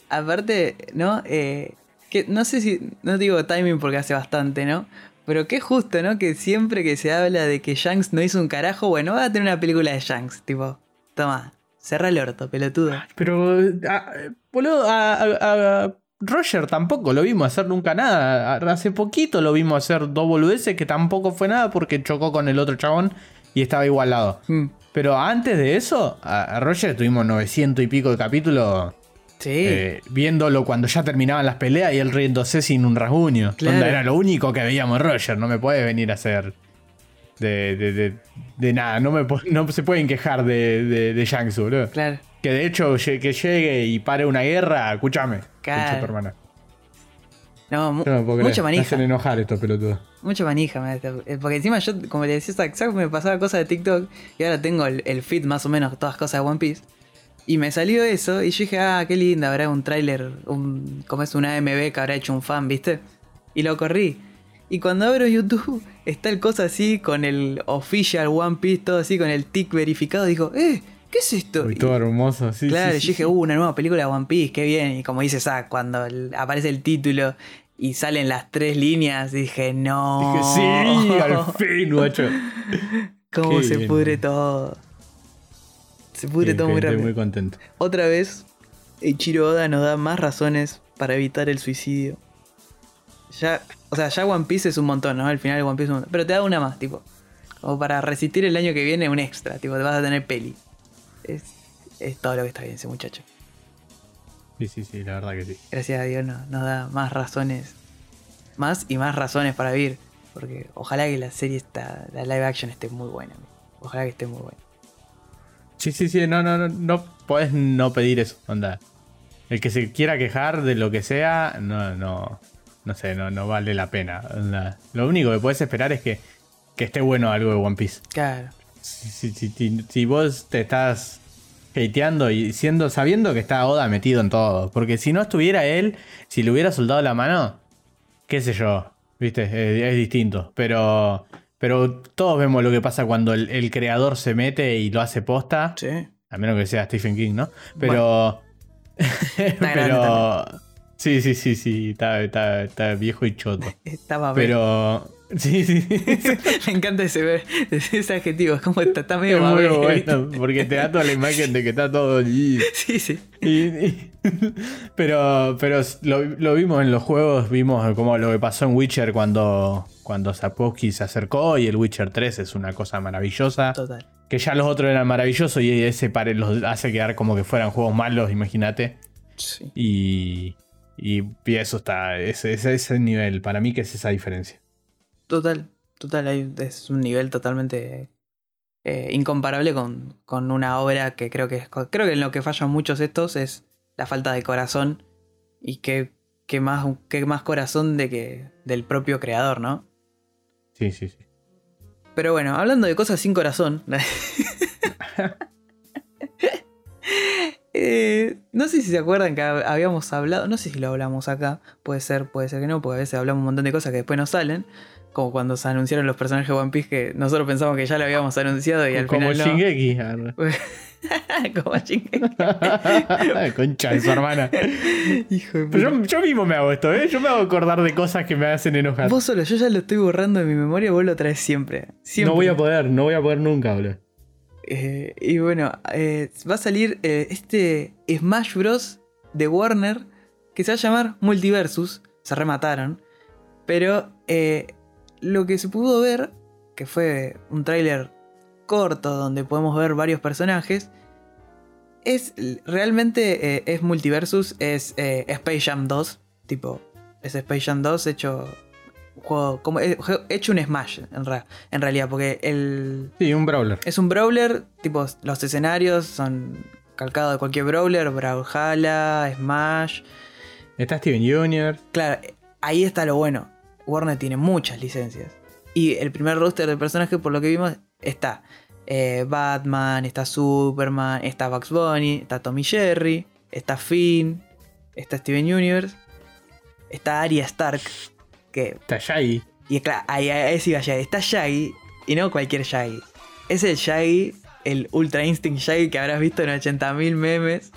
Aparte, ¿no? Eh, que no sé si. No digo timing porque hace bastante, ¿no? Pero qué justo, ¿no? Que siempre que se habla de que Shanks no hizo un carajo, bueno, va a tener una película de Shanks. Tipo, toma, cerra el orto, pelotudo.
Pero, ah, boludo, a, a- a Roger tampoco lo vimos hacer nunca nada. Hace poquito lo vimos hacer dos boludeces que tampoco fue nada porque chocó con el otro chabón y estaba igualado.
Mm,
Pero antes de eso, a Roger tuvimos 900 y pico de capítulos
Sí.
eh, viéndolo cuando ya terminaban las peleas y él riéndose sin un rasguño.
Claro.
Onda, era lo único que veíamos Roger, no me puede venir a hacer de, de, de- de nada, no, me, no se pueden quejar de, de, de boludo.
Claro.
Que de hecho que llegue y pare una guerra, escúchame.
Claro.
hermana.
No, mu-
no
mucha
Me
manija.
hacen enojar estos pelotudos.
Mucha manija. Eh, Porque encima yo, como le decía Zack me pasaba cosas de TikTok y ahora tengo el, el feed más o menos, todas cosas de One Piece. Y me salió eso y yo dije, ah, qué linda, habrá un tráiler, un, como es una AMV que habrá hecho un fan, ¿viste? Y lo corrí. Y cuando abro YouTube, está el cosa así con el official One Piece, todo así con el tick verificado. Digo, eh, ¿qué es esto?
Uy,
Y-
todo hermoso. Sí,
Claro,
sí,
y
sí,
yo dije, uh, una nueva película de One Piece, qué bien. Y como dice Zack, cuando aparece el título y salen las tres líneas, dije, no.
Dije, sí, al fin, guacho.
¿Cómo
Qué
se
bien,
pudre
man.
todo? Se pudre todo muy
estoy
rápido.
muy contento.
Otra vez, Ichiro Oda nos da más razones para evitar el suicidio. Ya, o sea, ya One Piece es un montón, ¿no? Al final One Piece es un montón. Pero te da una más, tipo. Como para resistir el año que viene, un extra, tipo, te vas a tener peli. Es, es todo lo que está bien ese muchacho.
Sí, sí, sí, la verdad que sí.
Gracias a Dios no- nos da más razones. Más y más razones para vivir. Porque ojalá que la serie está, la live action esté muy buena. Ojalá que esté muy buena.
Sí, sí, sí, no, no, no, no podés no pedir eso, onda. El que se quiera quejar de lo que sea, no, no, no sé, no, no vale la pena. onda. Lo único que puedes esperar es que, que esté bueno algo de One Piece.
Claro.
Si, si- si- vos te estás hateando y siendo, sabiendo que está Oda metido en todo. Porque si no estuviera él, si le hubiera soldado la mano, qué sé yo, viste, es, distinto. Pero, pero todos vemos lo que pasa cuando el, el creador se mete y lo hace posta.
Sí.
A menos que sea Stephen King, ¿no? Pero. pero. Sí, sí, sí, sí. Está, está- está viejo y choto.
Estaba.
Pero. Sí, sí.
Me encanta ese, ese adjetivo. Es como está, está medio
Es muy bueno, porque te da toda la imagen de que está todo allí.
Sí, sí.
Y- y- pero pero lo, lo vimos en los juegos, vimos como lo que pasó en Witcher cuando, cuando Sapkowski se acercó y el Witcher 3 es una cosa maravillosa.
Total.
Que ya los otros eran maravillosos y ese pare los hace quedar como que fueran juegos malos, imagínate.
Sí.
Y, y, y eso está, ese, ese, ese nivel, para mí que es esa diferencia.
Total, total. hay- es un nivel totalmente eh, incomparable con, con una obra que creo que es. Creo que en lo que fallan muchos estos es la falta de corazón. Y que, que más, que más corazón de que del propio creador, ¿no?
Sí, sí, sí.
Pero bueno, hablando de cosas sin corazón. eh, no sé si se acuerdan que hab- habíamos hablado, no sé si lo hablamos acá, puede ser, puede ser que no, porque a veces hablamos un montón de cosas que después no salen, como cuando se anunciaron los personajes de One Piece que nosotros pensamos que ya lo habíamos anunciado y al
Como
final no.
Shingeki. arre.
como Shingeki.
Concha de su hermana.
Hijo de
Pero
puta.
yo, yo mismo me hago esto, ¿eh? Yo me hago acordar de cosas que me hacen enojar.
Vos solo, yo ya lo estoy borrando de mi memoria, vos lo traes siempre. siempre.
No voy a poder, no voy a poder nunca, boludo.
Eh, y bueno, eh, va a salir eh, este Smash Bros. de Warner que se va a llamar Multiversus. Se remataron. Pero eh, lo que se pudo ver, que fue un tráiler corto donde podemos ver varios personajes, es realmente eh, es Multiversus, es eh, Space Jam 2. Tipo, es Space Jam 2 hecho. Juego, como, eh, hecho un Smash en, ra- en realidad, porque el,
Sí, un brawler.
es un brawler, tipo los escenarios son calcados de cualquier brawler, Brawlhalla, Smash.
Está Steven Jr.
Claro, ahí está lo bueno. Warner tiene muchas licencias. Y el primer roster de personajes, por lo que vimos, está eh, Batman, está Superman, está Bugs Bunny, está Tommy Jerry, está Finn, está Steven Universe, está Arya Stark, que
Está Shaggy.
y claro, ahí, ahí, sí va Shaggy. Está Shaggy y no cualquier Shaggy. Es el Shaggy, el Ultra Instinct Shaggy que habrás visto en 80.000 memes.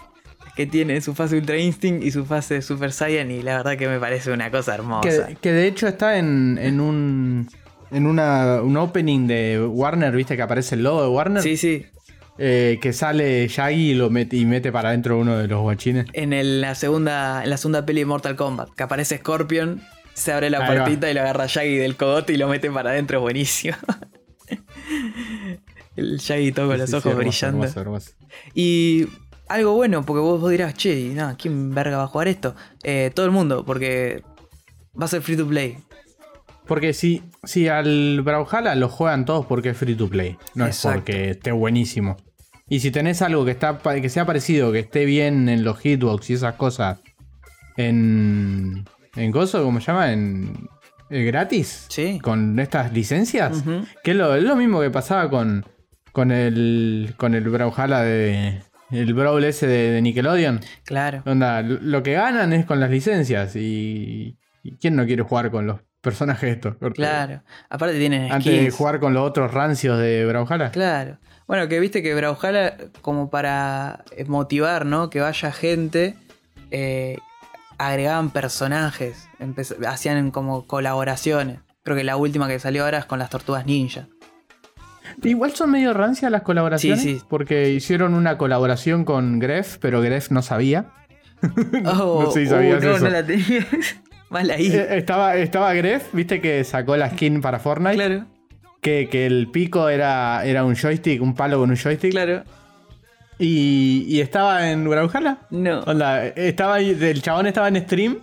Que tiene su fase Ultra Instinct y su fase Super Saiyan. Y la verdad que me parece una cosa hermosa.
Que, que de hecho está en, en un. En una, un opening de Warner, viste que aparece el logo de Warner.
Sí, sí.
Eh, que sale Shaggy y lo mete, y mete para adentro uno de los guachines.
En el- la, segunda, en la segunda peli de Mortal Kombat. Que aparece Scorpion. Se abre la
Ahí va.
puertita y lo agarra Shaggy del cogote y lo mete para adentro. Buenísimo. el Shaggy todo con
Sí,
los
sí, sí,
ojos
hermoso,
brillando.
hermoso, hermoso.
Y algo bueno, porque vos, vos dirás, che, nada, ¿quién verga va a jugar esto? Eh, todo el mundo, porque va a ser free to play.
Porque si, si al Brawlhalla lo juegan todos porque es free to play. No
Exacto.
es porque esté buenísimo. Y si tenés algo que, está, que sea parecido, que esté bien en los hitbox y esas cosas, en. ¿En coso? ¿Cómo se llama? En. eh, ¿Gratis?
Sí.
Con estas licencias. Que es lo, lo mismo que pasaba con. Con el. Con el Brawlhalla de. El Brawl ese de, de Nickelodeon.
Claro.
Onda, lo que ganan es con las licencias. Y. y ¿Quién no quiere jugar con los personajes estos? Porque
Claro. Aparte tienen skins.
Antes de jugar con los otros rancios de Brawlhalla.
Claro. Bueno, que viste que Brawlhalla, como para eh, motivar, ¿no? Que vaya gente, eh, agregaban personajes, hacían como colaboraciones. Creo que la última que salió ahora es con las tortugas ninja.
Igual son medio rancias las colaboraciones.
Sí, sí.
Porque hicieron una colaboración con Gref, pero Gref no sabía.
Oh,
No sé si sabías
uh, no,
eso.
no la tenía. Mal ahí.
Eh, estaba, estaba Gref, viste que sacó la skin para Fortnite.
claro,
Que, que el pico era, era un joystick, un palo con un joystick.
claro.
Y, y estaba en Brawlhalla.
No.
Onda, estaba el chabón estaba en stream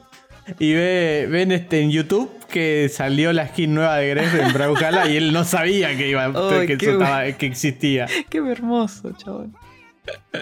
y ve, ven este en YouTube que salió la skin nueva de Gref en Brawlhalla y él no sabía que iba que,
qué
eso
bu-
estaba- que existía.
Qué hermoso, chabón.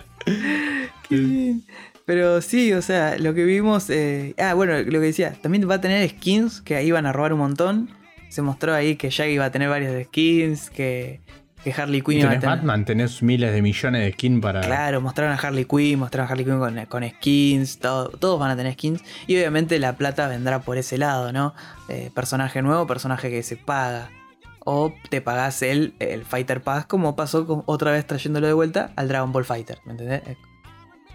Qué bien. Pero sí, o sea, lo que vimos. eh, ah, bueno, lo que decía, también va a tener skins que iban a robar un montón. Se mostró ahí que Shaggy iba a tener varias skins, que, que Harley Quinn a
Tenés
tener.
Batman, tenés miles de millones de skins para.
Claro, mostraron a Harley Quinn, mostraron a Harley Quinn con, con skins, todo- todos van a tener skins. Y obviamente la plata vendrá por ese lado, ¿no? Eh, personaje nuevo, personaje que se paga. O te pagás el, el Fighter Pass, como pasó con- otra vez trayéndolo de vuelta al Dragon Ball Fighter, ¿me entendés? Es,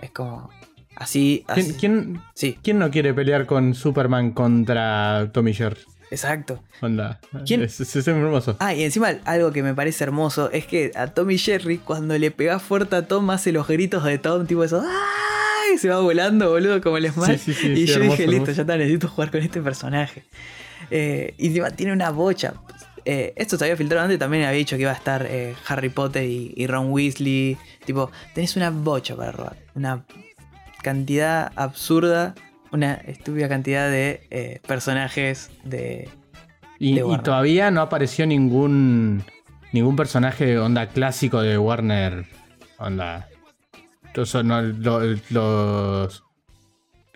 es como. Así, así.
¿Quién, quién,
Sí,
quién no quiere pelear con Superman contra Tommy Jerry?
Exacto.
Onda.
¿Quién?
Es, es- es hermoso.
Ah, y encima algo que me parece hermoso es que a Tommy Jerry, cuando le pegás fuerte a Tom, hace los gritos de Tom, tipo eso. ¡Ay! Se va volando, boludo, como el Smash.
Sí, sí, sí,
y
sí,
yo
hermoso,
dije, listo,
hermoso.
ya está, necesito jugar con este personaje. Eh, y encima tiene una bocha. Eh, esto se había filtrado antes, también había dicho que iba a estar eh, Harry Potter y, y Ron Weasley. Tipo, tenés una bocha para robar. Una cantidad absurda, una estúpida cantidad de eh, personajes de,
Y,
de
y
Warner.
todavía no apareció ningún ningún personaje onda clásico de Warner. Onda. Entonces, no, lo- los.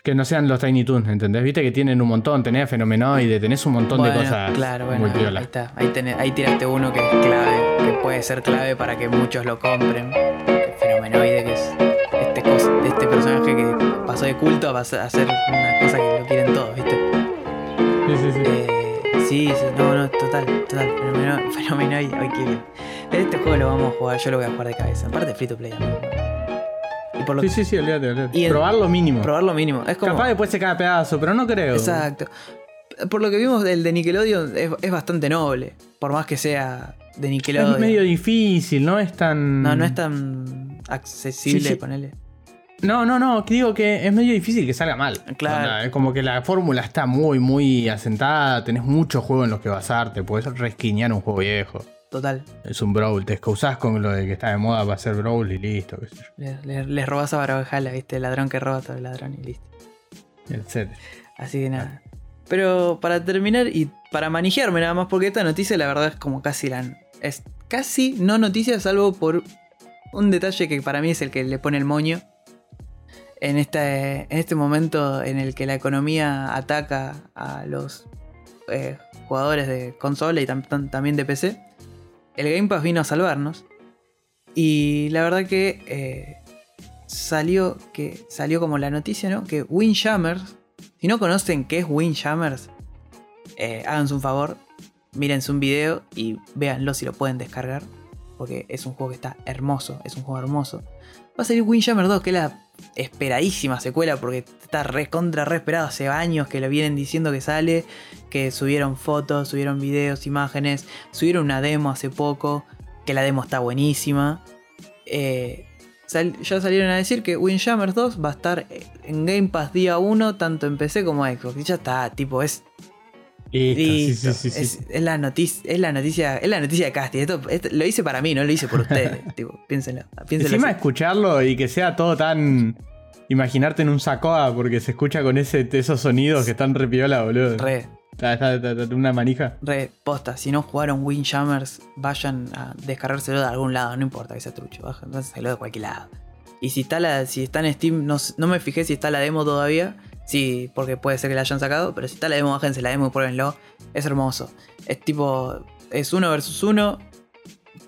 Que no sean los Tiny Toons, ¿entendés? Viste que tienen un montón, tenés Fenomenoide, tenés un montón de cosas
Claro,
muy
bueno,
piola.
ahí está. Ahí, tenés- ahí tiraste uno que es clave, que puede ser clave para que muchos lo compren. Fenomenoide, pasó de culto a, ser una cosa que lo quieren todos, ¿viste?
Sí, sí, sí.
Eh, sí, sí, no, no, total, total. Fenomeno- Fenomenoide, ay, qué bien. Este juego lo vamos a jugar, yo lo voy a jugar de cabeza. Aparte, free to play. Y por lo
Sí, sí, sí, olvídate, olvídate. Probar lo mínimo.
probar lo mínimo. Es como.
Capaz después se cae a pedazo, pero no creo.
Exacto. Por lo que vimos, el de Nickelodeon es, es bastante noble. Por más que sea de Nickelodeon.
Es medio difícil, no es tan.
No, no es tan accesible,
Sí, sí.
ponele.
No, no, no, digo que es medio difícil que salga mal.
Claro.
Onda, es como que la fórmula está muy, muy asentada, tenés muchos juegos en los que basarte, puedes resquiñar un juego viejo.
Total.
Es un Brawl, te excusás con lo de que está de moda para hacer Brawl y listo, qué sé yo.
Les robas a Barbajala, ¿viste? El ladrón que roba a otro ladrón y listo.
Etcétera.
Así que nada. Pero para terminar y para manejarme nada más, porque esta noticia la verdad es como casi la. Es casi no noticia, salvo por un detalle que para mí es el que le pone el moño. En este, en este momento en el que la economía ataca a los eh, jugadores de consola y tam- tam- también de PC, el Game Pass vino a salvarnos. Y la verdad que eh, salió, que salió como la noticia, ¿no? Que Windjammers, si no conocen qué es Windjammers, eh, háganse un favor, mírense un video y véanlo si lo pueden descargar. Porque es un juego que está hermoso, es un juego hermoso. Va a salir Windjammer 2, que es la esperadísima secuela, porque está re contra re esperado hace años que lo vienen diciendo que sale, que subieron fotos, subieron videos, imágenes, subieron una demo hace poco, que la demo está buenísima. Eh, ya salieron a decir que Windjammers 2 va a estar en Game Pass día 1, tanto en PC como Xbox. Y ya está, tipo, es
Listo, sí, sí.
Es, es la noticia, es la noticia, es la noticia de casting. Esto, esto lo hice para mí, no lo hice por ustedes. tipo, piénsenlo, piénsenlo
Encima
así.
escucharlo y que sea todo tan. Imaginarte en un sacoa porque se escucha con ese, esos sonidos que están re piola, boludo.
Re,
Está, está- está- está una manija.
re, posta. Si no jugaron Windjammers, vayan a descargárselo de algún lado, no importa que sea trucho, bájenselo de cualquier lado. Y si está la, si está en Steam, no, no me fijé si está la demo todavía. Sí, porque puede ser que la hayan sacado, pero si está la demo, bájense la demo y pruébenlo. Es hermoso. Es tipo, es uno versus uno.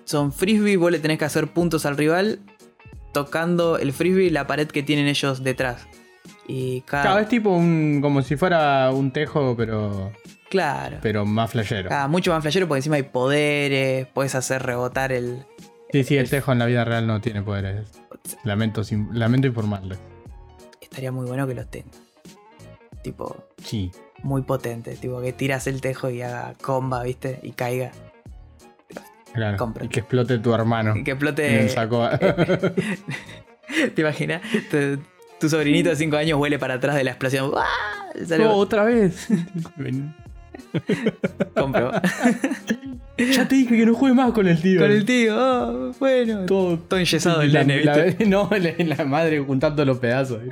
Son frisbee, vos le tenés que hacer puntos al rival tocando el frisbee la pared que tienen ellos detrás. Y cada...
Claro, es tipo un. como si fuera un tejo, pero.
Claro.
pero más flashero.
Ah, mucho más flashero porque encima hay poderes, puedes hacer rebotar el...
Sí, sí, el tejo en la vida real no tiene poderes. Lamento, lamento informarles.
Estaría muy bueno que los tenga. Tipo,
Sí.
muy potente. Tipo, que tiras el tejo y haga comba, ¿viste? Y caiga.
Claro.
Compra.
Y que explote tu hermano.
Y que explote... ¿Te imaginas? Tu, tu sobrinito de 5 años huele para atrás de la explosión. ¡Ah!
No, otra vez.
Compro.
ya te dije que no juegue más con el tío.
Con el tío, oh, bueno. Todo,
Todo,
enyesado el nene,
no, la, la madre juntando los pedazos.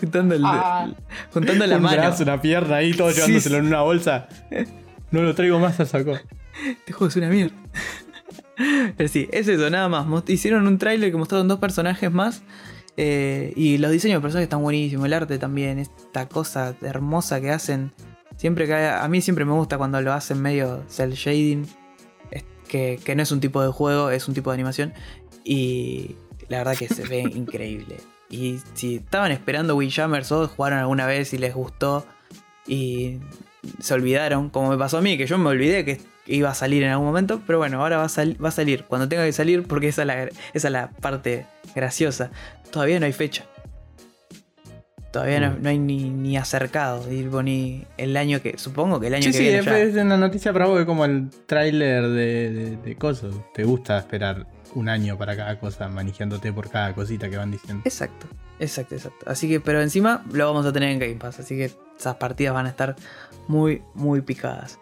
Juntando, el,
Ah.
juntando la
un
mano.
brazo, una pierna ahí, todo
Sí,
llevándoselo
sí.
en una bolsa. No lo traigo más al saco.
Este juego es una mierda. Pero sí, es eso, nada más. Hicieron un tráiler que mostraron dos personajes más. eh, y los diseños de personajes están buenísimos. El arte también. Esta cosa hermosa que hacen. Siempre que a mí siempre me gusta cuando lo hacen medio cel shading. es que, que no es un tipo de juego, es un tipo de animación. Y la verdad que se ve increíble. Y si estaban esperando Windjammers o jugaron alguna vez y les gustó y se olvidaron, como me pasó a mí, que yo me olvidé que iba a salir en algún momento, pero bueno, ahora va a, sal- va a salir cuando tenga que salir porque esa es la, esa es la parte graciosa. Todavía no hay fecha. Todavía no,
Mm.
no hay ni, ni acercado, tipo, ni el año que. Supongo que el año
Sí,
que
sí,
viene ya.
es una noticia para vos, es como el tráiler de, de, de cosas. Te gusta esperar un año para cada cosa, manejándote por cada cosita que van diciendo.
Exacto, exacto, exacto. Así que, pero encima lo vamos a tener en Game Pass. Así que esas partidas van a estar muy, muy picadas.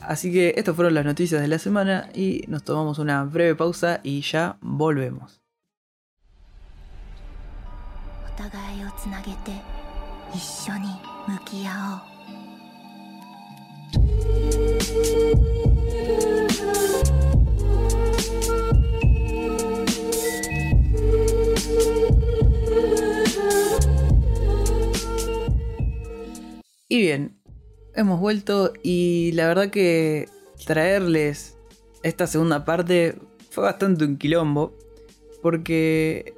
Así que estas fueron las noticias de la semana y nos tomamos una breve pausa y ya volvemos.
お互いをつなげて一緒に向き合おう
Y bien, hemos vuelto y la verdad que traerles esta segunda parte fue bastante un quilombo. Porque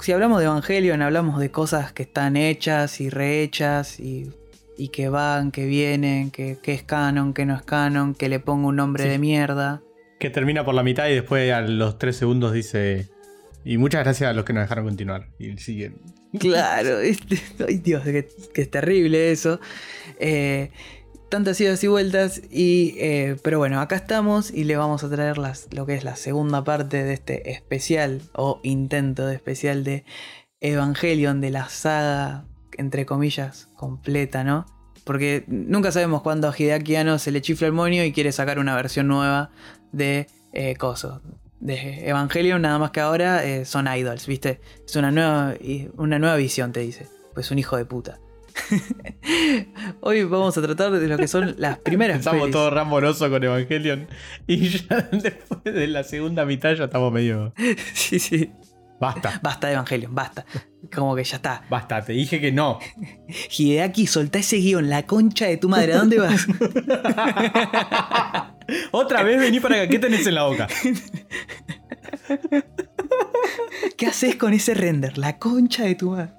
si hablamos de Evangelion, hablamos de cosas que están hechas y rehechas y, y que van, que vienen, que, que, es canon, que no es canon, que le pongo un nombre
Sí.
de mierda.
Que termina por la mitad y después a los tres segundos dice. Y muchas gracias a los que nos dejaron continuar. Y siguen.
Claro, este- ay Dios, que, que es terrible eso. Eh, tantas idas y vueltas. Y, eh, pero bueno, acá estamos y le vamos a traer las, lo que es la segunda parte de este especial o intento de especial de Evangelion, de la saga, entre comillas, completa, ¿no? Porque nunca sabemos cuándo a Hideaki Anno se le chifla el moño y quiere sacar una versión nueva de eh, Coso. De Evangelion, nada más que ahora eh, son idols, ¿viste? Es una nueva, una nueva visión, te dice. Pues un hijo de puta. Hoy vamos a tratar de lo que son las primeras
Estamos
pelis.
todos ramorosos con Evangelion. Y ya después de la segunda mitad ya estamos medio.
Sí, sí.
Basta,
Basta de Evangelion, basta. Como que ya está.
basta, te dije que no.
Hideaki, soltá ese guion, la concha de tu madre. ¿A dónde vas?
Otra vez vení para acá. ¿Qué tenés en la boca?
¿Qué haces con ese render? La concha de tu madre.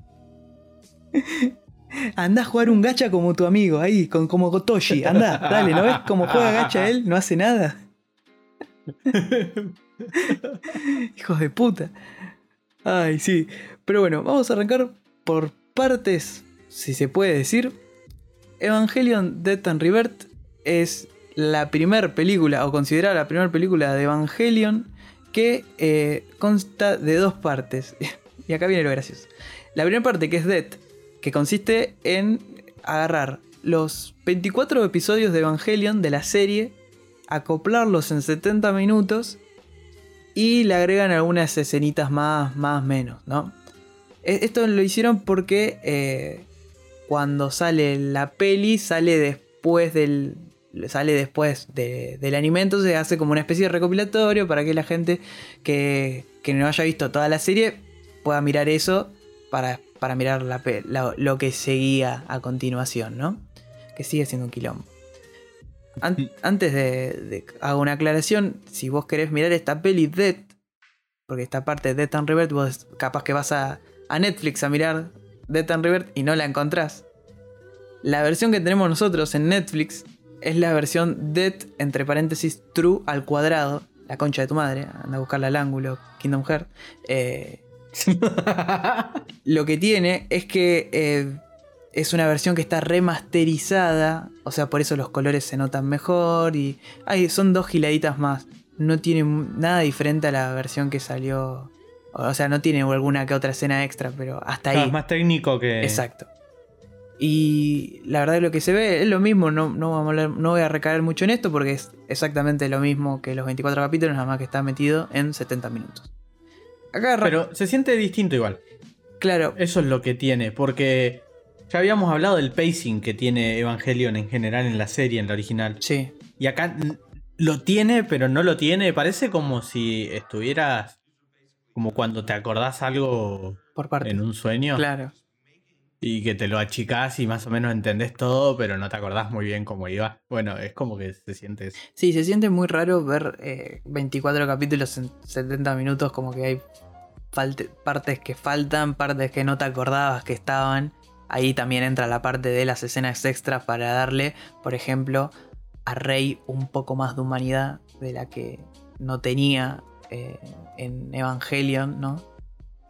Anda a jugar un gacha como tu amigo, ahí, con, como Gotoshi. Anda, dale, ¿no ves cómo juega gacha él? No hace nada. Hijos de puta. Ay, sí. Pero bueno, vamos a arrancar por partes, si se puede decir. Evangelion Death and Rebirth es la primera película, o considerada la primera película de Evangelion, que eh, consta de dos partes. y acá viene lo gracioso. La primera parte, que es Death, que consiste en agarrar los 24 episodios de Evangelion de la serie, acoplarlos en 70 minutos y le agregan algunas escenitas más, más menos, ¿no? E- Esto lo hicieron porque eh, cuando sale la peli sale después del sale después de- del anime entonces hace como una especie de recopilatorio para que la gente que, que no haya visto toda la serie pueda mirar eso para, para mirar la lo que seguía a continuación, ¿no? Que sigue siendo un quilombo. An- antes de, de hago una aclaración, si vos querés mirar esta peli Dead, porque esta parte de Death and Rebirth, vos capaz que vas a, a Netflix a mirar Death and Rebirth y no la encontrás. La versión que tenemos nosotros en Netflix es la versión Death, entre paréntesis, True al cuadrado. La concha de tu madre, anda a buscarla al ángulo, Kingdom Hearts. Eh, lo que tiene es que eh, es una versión que está remasterizada, o sea, por eso los colores se notan mejor y ay, son dos giladitas más. No tiene nada diferente a la versión que salió, o sea, no tiene alguna que otra escena extra, pero hasta
Claro,
ahí.
es más técnico que.
Exacto. Y la verdad lo que se ve es lo mismo, no, no, vamos a hablar- no voy a recaer mucho en esto porque es exactamente lo mismo que los 24 capítulos, nada más que está metido en 70 minutos. Acá, arran-
Pero se siente distinto igual.
claro,
Eso es lo que tiene, porque ya habíamos hablado del pacing que tiene Evangelion en general en la serie, en la original.
sí,
Y acá lo tiene, pero no lo tiene. Parece como si estuvieras. Como cuando te acordás algo
por parte.
en un sueño.
Claro.
Y que te lo achicás y más o menos entendés todo, pero no te acordás muy bien cómo iba. Bueno, es como que se siente eso.
Sí, se siente muy raro ver eh, 24 capítulos en 70 minutos, como que hay partes que faltan, partes que no te acordabas que estaban. Ahí también entra la parte de las escenas extras para darle, por ejemplo, a Rey un poco más de humanidad de la que no tenía eh, en Evangelion, ¿no?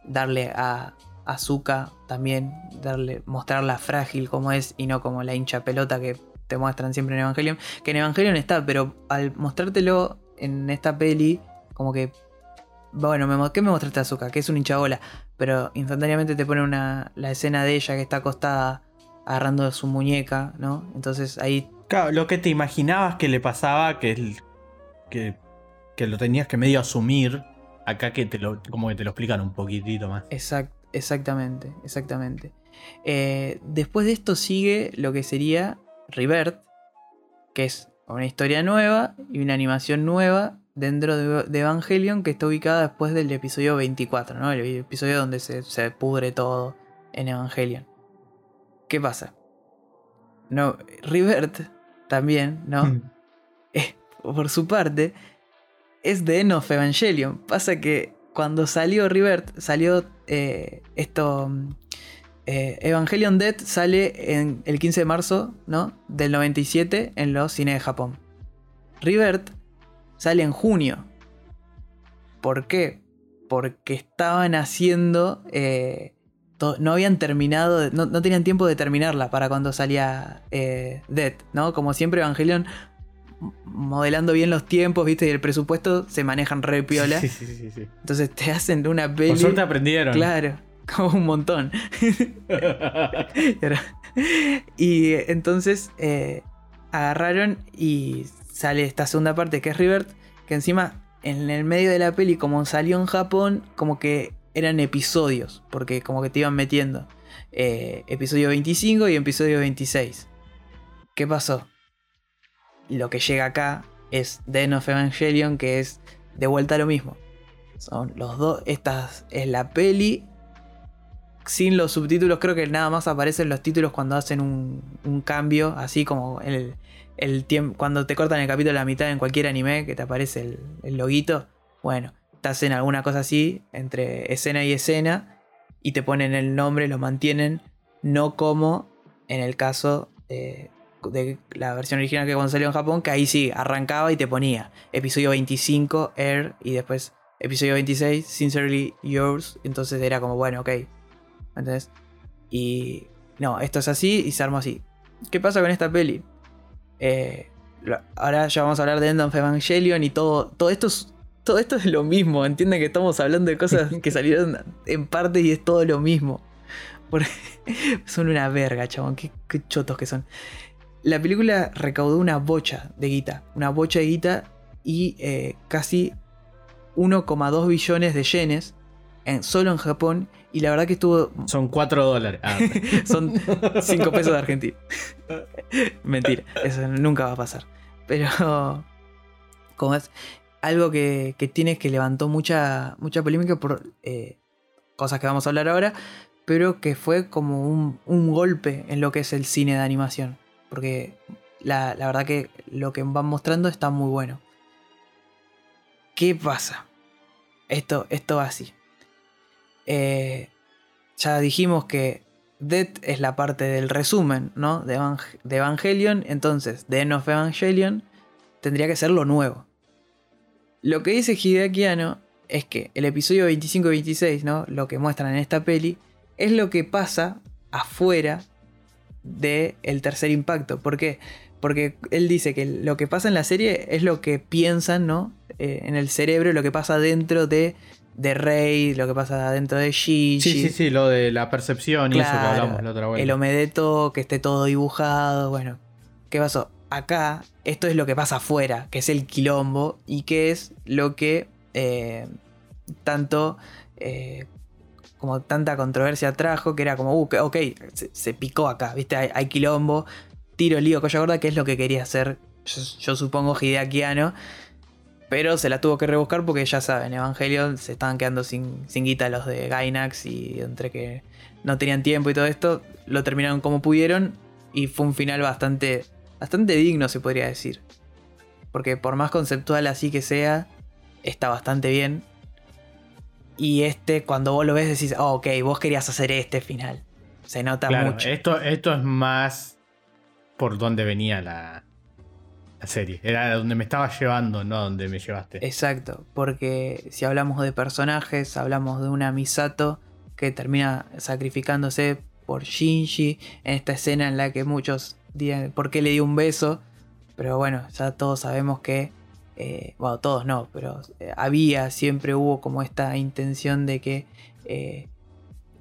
Darle a Azuka también, darle, mostrarla frágil como es y no como la hincha pelota que te muestran siempre en Evangelion. Que en Evangelion está, pero al mostrártelo en esta peli, como que. Bueno, me, ¿qué me mostraste Azuka? Que es un hinchabola. Pero instantáneamente te pone una, la escena de ella que está acostada agarrando su muñeca, ¿no? Entonces ahí.
Claro, lo que te imaginabas que le pasaba, que, el- que, que lo tenías que medio asumir, acá que te lo, como que te lo explican un poquitito más.
exact- exactamente, exactamente. Eh, después de esto sigue lo que sería Rebirth. que es una historia nueva y una animación nueva dentro de, Evangelion que está ubicada después del episodio 24, ¿no? El episodio donde se, se pudre todo en Evangelion. ¿Qué pasa? No, Rivert también, ¿no? Eh, por su parte, es de End of Evangelion. Pasa que cuando salió Rivert, salió eh, esto. Eh, Evangelion Dead sale en el 15 de marzo ¿no? del 97 en los cines de Japón. Rivert sale en junio. ¿Por qué? Porque estaban haciendo. Eh, no habían terminado. No, no, tenían tiempo de terminarla para cuando salía Dead, ¿no? Como siempre, Evangelion modelando bien los tiempos, ¿viste? Y el presupuesto se manejan re piola. Sí, sí, sí, sí. Entonces te hacen una peli.
Por suerte aprendieron.
Claro, como un montón. y entonces eh, agarraron y sale esta segunda parte que es Rivert, que encima en el medio de la peli, como salió en Japón, como que eran episodios, porque como que te iban metiendo. Eh, episodio 25 y episodio 26. ¿Qué pasó? Lo que llega acá es End of Evangelion, que es de vuelta lo mismo. Son los dos. Esta es la peli. Sin los subtítulos, creo que nada más aparecen los títulos cuando hacen un, cambio, así como el, el tiempo. Cuando te cortan el capítulo a la mitad en cualquier anime, que te aparece el, el loguito. Bueno, te hacen alguna cosa así, entre escena y escena, y te ponen el nombre, lo mantienen, no como en el caso de la versión original que cuando salió en Japón, que ahí sí, arrancaba y te ponía episodio 25, Air, y después episodio 26, Sincerely Yours. Entonces era como, bueno, ok. ¿Entendés? Y no, esto es así y se armó así. ¿Qué pasa con esta peli? Eh, ahora ya vamos a hablar de End of Evangelion y todo, todo esto es todo esto es lo mismo. Entienden que estamos hablando de cosas que salieron en parte y es todo lo mismo. son una verga, chabón. qué, chotos que son. La película recaudó una bocha de guita, una bocha de guita y eh, casi 1,2 billones de yenes en, solo en Japón. Y la verdad que estuvo.
Son 4 dólares. Ah,
Son 5 pesos de Argentina. Mentira, eso nunca va a pasar. Pero. Como es. Algo que, que tiene que levantó mucha, mucha polémica por eh, cosas que vamos a hablar ahora. Pero que fue como un, un golpe en lo que es el cine de animación. Porque la, verdad que lo que van mostrando está muy bueno. ¿Qué pasa? Esto, esto va así. Eh, ya dijimos que Dead es la parte del resumen, ¿no? De, Evangelion. Entonces, The End of Evangelion tendría que ser lo nuevo. Lo que dice Hideaki es que el episodio 25 y 26, ¿no? Lo que muestran en esta peli, es lo que pasa afuera de el tercer impacto. ¿Por qué? Porque él dice que lo que pasa en la serie es lo que piensan, ¿no? Eh, en el cerebro, lo que pasa dentro de, de Rey, lo que pasa dentro de Shi.
Sí, sí, sí, lo de la percepción y eso que hablamos la otra vez.
El Omedeto, que esté todo dibujado. Bueno, ¿qué pasó? Acá, esto es lo que pasa afuera, que es el quilombo y que es lo que eh, tanto eh, como tanta controversia trajo, que era como, uh, ok, se, picó acá, ¿viste? Hay, quilombo, tiro, lío, colla gorda, que es lo que quería hacer, yo, supongo, Hideakiano. Pero se la tuvo que rebuscar porque ya saben, Evangelion se estaban quedando sin, sin guita los de Gainax y entre que no tenían tiempo y todo esto, lo terminaron como pudieron y fue un final bastante, bastante digno, se podría decir. Porque por más conceptual así que sea, está bastante bien. Y este, cuando vos lo ves, decís, oh, ok, vos querías hacer este final. Se nota mucho.
Esto, esto es más por donde venía la, la serie. Era donde me estaba llevando, no donde me llevaste.
Exacto, porque si hablamos de personajes, hablamos de una Misato que termina sacrificándose por Shinji en esta escena en la que muchos dirán por qué le dio un beso. Pero bueno, ya todos sabemos que eh, bueno, todos no, pero eh, había, siempre hubo como esta intención de que eh,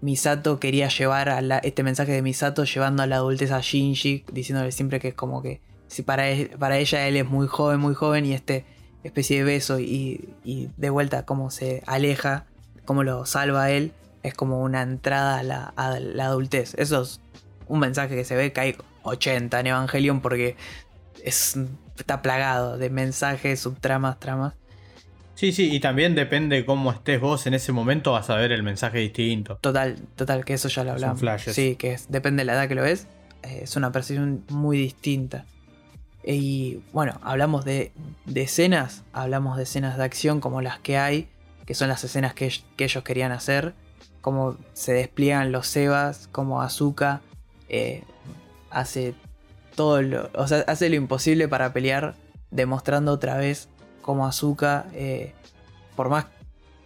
Misato quería llevar a este mensaje de Misato llevando a la adultez a Shinji, diciéndole siempre que es como que si para, para ella él es muy joven, muy joven y este especie de beso y, de vuelta como se aleja, como lo salva él, es como una entrada a la, a la adultez. Eso es un mensaje que se ve que hay 80 en Evangelion porque es, está plagado de mensajes, subtramas, tramas.
Sí, sí, y también depende cómo estés vos en ese momento, vas a ver el mensaje distinto.
Total, total, que eso ya lo hablamos. Sí, que depende de la edad que lo ves, eh, es una percepción muy distinta. Y bueno, hablamos de, de, escenas, hablamos de escenas de acción como las que hay, que son las escenas que, ellos querían hacer, cómo se despliegan los Sebas, cómo Azuka eh, hace todo lo, o sea, hace lo imposible para pelear, demostrando otra vez cómo Azuka, eh, por más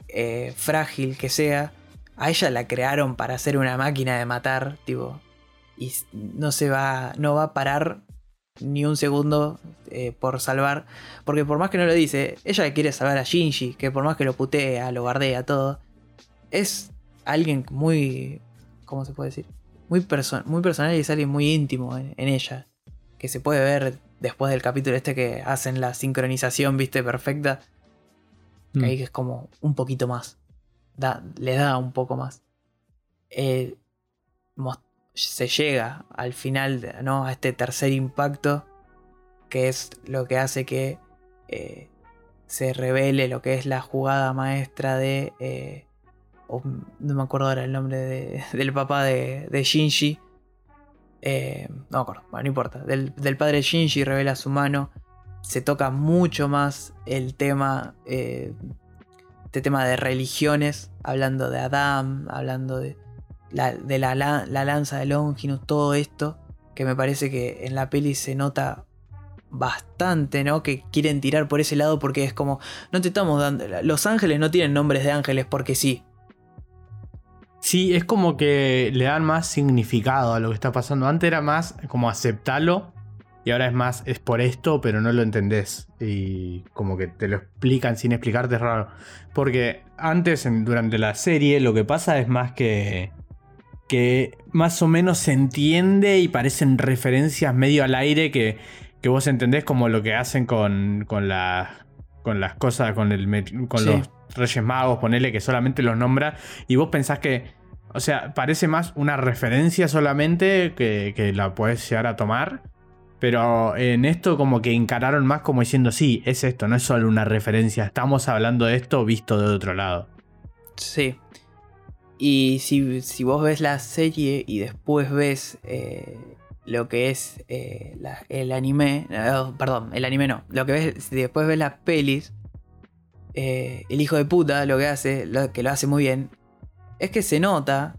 eh, frágil que sea, a ella la crearon para ser una máquina de matar, tipo, y no se va, no va a parar ni un segundo eh, por salvar. Porque por más que no lo dice, ella quiere salvar a Shinji, que por más que lo putea, lo guardea, todo, es alguien muy. ¿Cómo se puede decir? Muy, muy personal y es alguien muy íntimo en, ella. Que se puede ver después del capítulo este que hacen la sincronización, viste, perfecta. Que mm. ahí es como un poquito más. Da, le da un poco más. Eh, se llega al final, ¿no? A este tercer impacto, que es lo que hace que eh, se revele lo que es la jugada maestra de... Eh, no me acuerdo ahora el nombre del papá de, Shinji. Eh, no me acuerdo, bueno, no importa. Del, padre de Shinji revela su mano. Se toca mucho más el tema... este tema de religiones, hablando de Adam, hablando de, de la, lanza de Longinus, todo esto, que me parece que en la peli se nota bastante, ¿no? Que quieren tirar por ese lado porque es como, no te estamos dando, los ángeles no tienen nombres de ángeles porque sí.
Sí, es como que le dan más significado a lo que está pasando. Antes era más como aceptarlo y ahora es más, es por esto, pero no lo entendés. Y como que te lo explican sin explicarte, es raro. Porque antes, durante la serie, lo que pasa es más que que más o menos se entiende y parecen referencias medio al aire que, que vos entendés como lo que hacen con, con, con las cosas, con, el, con los Reyes Magos, ponele que solamente los nombra y vos pensás que, o sea, parece más una referencia solamente que, que la podés llegar a tomar. Pero en esto como que encararon más como diciendo, sí, es esto, no es solo una referencia, estamos hablando de esto visto de otro lado.
Sí, y si, vos ves la serie y después ves eh, lo que es eh, el anime, perdón, el anime no, lo que ves, si después ves las pelis, eh, el hijo de puta lo que hace, lo, que lo hace muy bien, es que se nota,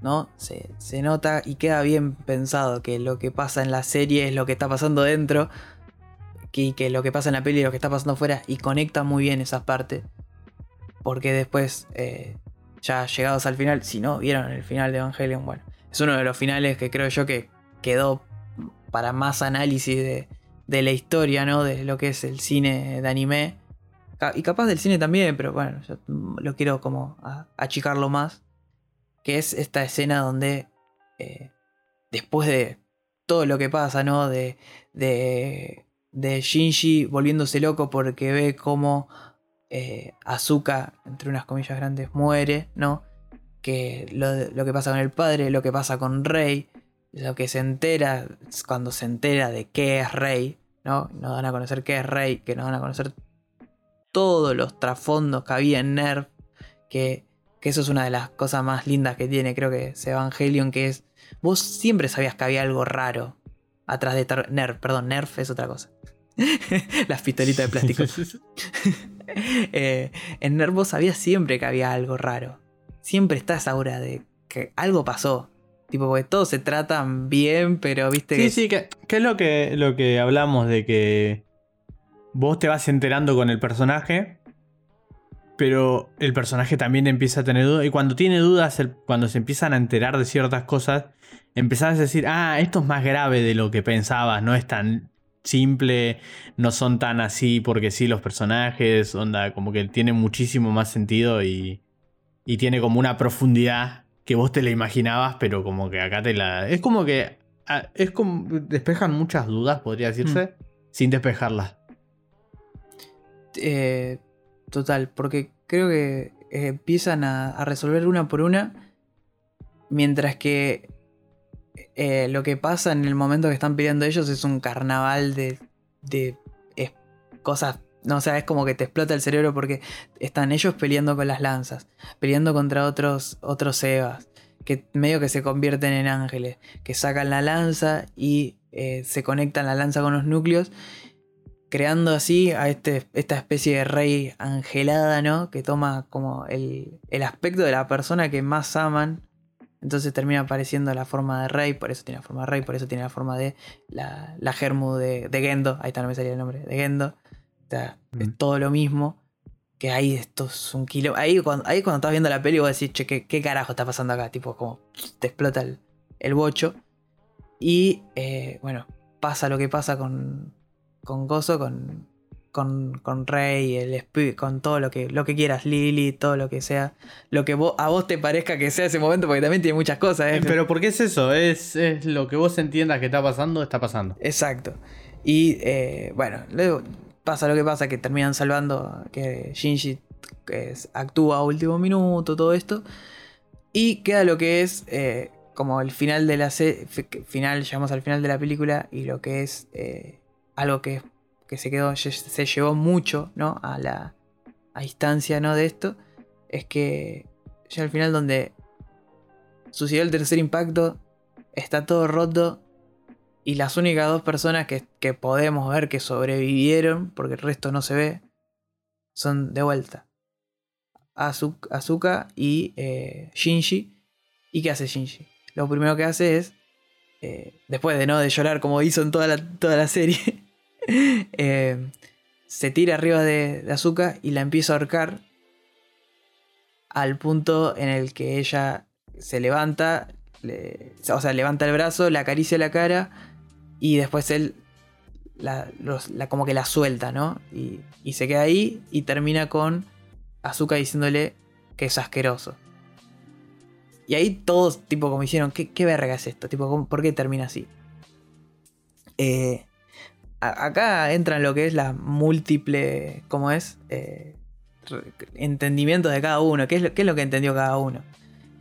¿no? Se, se nota y queda bien pensado que lo que pasa en la serie es lo que está pasando dentro, y que lo que pasa en la peli es lo que está pasando afuera, y conecta muy bien esas partes. Porque después ya llegados al final, si no vieron el final de Evangelion, bueno, es uno de los finales que creo yo que quedó para más análisis de, la historia, ¿no? De lo que es el cine de anime. Y capaz del cine también, pero bueno, yo lo quiero como achicarlo más. Que es esta escena donde eh, después de todo lo que pasa, ¿no? De, de, Shinji volviéndose loco porque ve cómo eh, Azuka, entre unas comillas grandes, muere, ¿no? Que lo, que pasa con el padre, lo que pasa con Rey, lo que se entera cuando se entera de qué es Rey, ¿no? Nos van a conocer qué es Rey, que nos van a conocer todos los trasfondos que había en Nerf, que, que eso es una de las cosas más lindas que tiene, creo que es Evangelion, que es, vos siempre sabías que había algo raro atrás de Nerf, perdón, Nerf es otra cosa. Las pistolitas de plástico. Eh, en Nervo sabía siempre que había algo raro. Siempre está esa aura de que algo pasó. Tipo, porque todos se tratan bien, pero viste.
Sí, sí, que, es lo que, lo que hablamos de que vos te vas enterando con el personaje, pero el personaje también empieza a tener dudas. Y cuando tiene dudas, cuando se empiezan a enterar de ciertas cosas, empezás a decir, ah, esto es más grave de lo que pensabas, no es tan simple, no son tan así porque sí los personajes, onda, como que tiene muchísimo más sentido y, y tiene como una profundidad que vos te la imaginabas, pero como que acá te la... Es como que... Ah, es como... Despejan muchas dudas, podría decirse, mm. sin despejarlas.
Eh, total, porque creo que empiezan a, resolver una por una, mientras que eh, lo que pasa en el momento que están peleando ellos es un carnaval de, de cosas. No, o sea, es como que te explota el cerebro porque están ellos peleando con las lanzas, peleando contra otros, otros Evas, que medio que se convierten en ángeles, que sacan la lanza y eh, se conectan la lanza con los núcleos, creando así a este, esta especie de rey angelada, ¿no? Que toma como el, el aspecto de la persona que más aman. Entonces termina apareciendo la forma de rey, por eso tiene la forma de rey, por eso tiene la forma de la, la Germu de, de Gendo. Ahí está, no me salía el nombre, de Gendo. O sea, es
Mm.
todo lo mismo. Que ahí esto es un kilo. Ahí cuando, ahí cuando estás viendo la peli vos decís, che, ¿qué, qué carajo está pasando acá? Tipo, como te explota el, el bocho. Y eh, bueno, pasa lo que pasa con, con Gozo, con, con, con Rey, el con todo lo que, lo que quieras, Lily, todo lo que sea. Lo que vos- a vos te parezca que sea ese momento, porque también tiene muchas cosas. ¿eh?
Eh, Pero ¿por qué es eso? Es, es lo que vos entiendas que está pasando, está pasando.
Exacto. Y eh, bueno, luego pasa lo que pasa, que terminan salvando, que Shinji que es- actúa a último minuto, todo esto. Y queda lo que es eh, como el final de la final, llegamos al final de la película y lo que es eh, algo que, que se quedó, se- llevó mucho, ¿no? A la a instancia, ¿no? De esto, es que ya al final donde sucedió el tercer impacto, está todo roto y las únicas dos personas que, que podemos ver que sobrevivieron, porque el resto no se ve, son de vuelta. Azu- Azuka y eh, Shinji. ¿Y qué hace Shinji? Lo primero que hace es, eh, después de no de llorar como hizo en toda la, toda la serie, eh, se tira arriba de, de Azuka y la empieza a ahorcar al punto en el que ella se levanta, le- o sea, levanta el brazo, le acaricia la cara y después él la, como que la suelta, ¿no? Y, se queda ahí y termina con Azuka diciéndole que es asqueroso. Y ahí todos, tipo, como hicieron, ¿qué, verga es esto? Tipo, ¿cómo- ¿por qué termina así? Eh, a- acá entra en lo que es la múltiple, ¿cómo es? Eh, entendimientos de cada uno. ¿Qué es lo, qué es lo que entendió cada uno?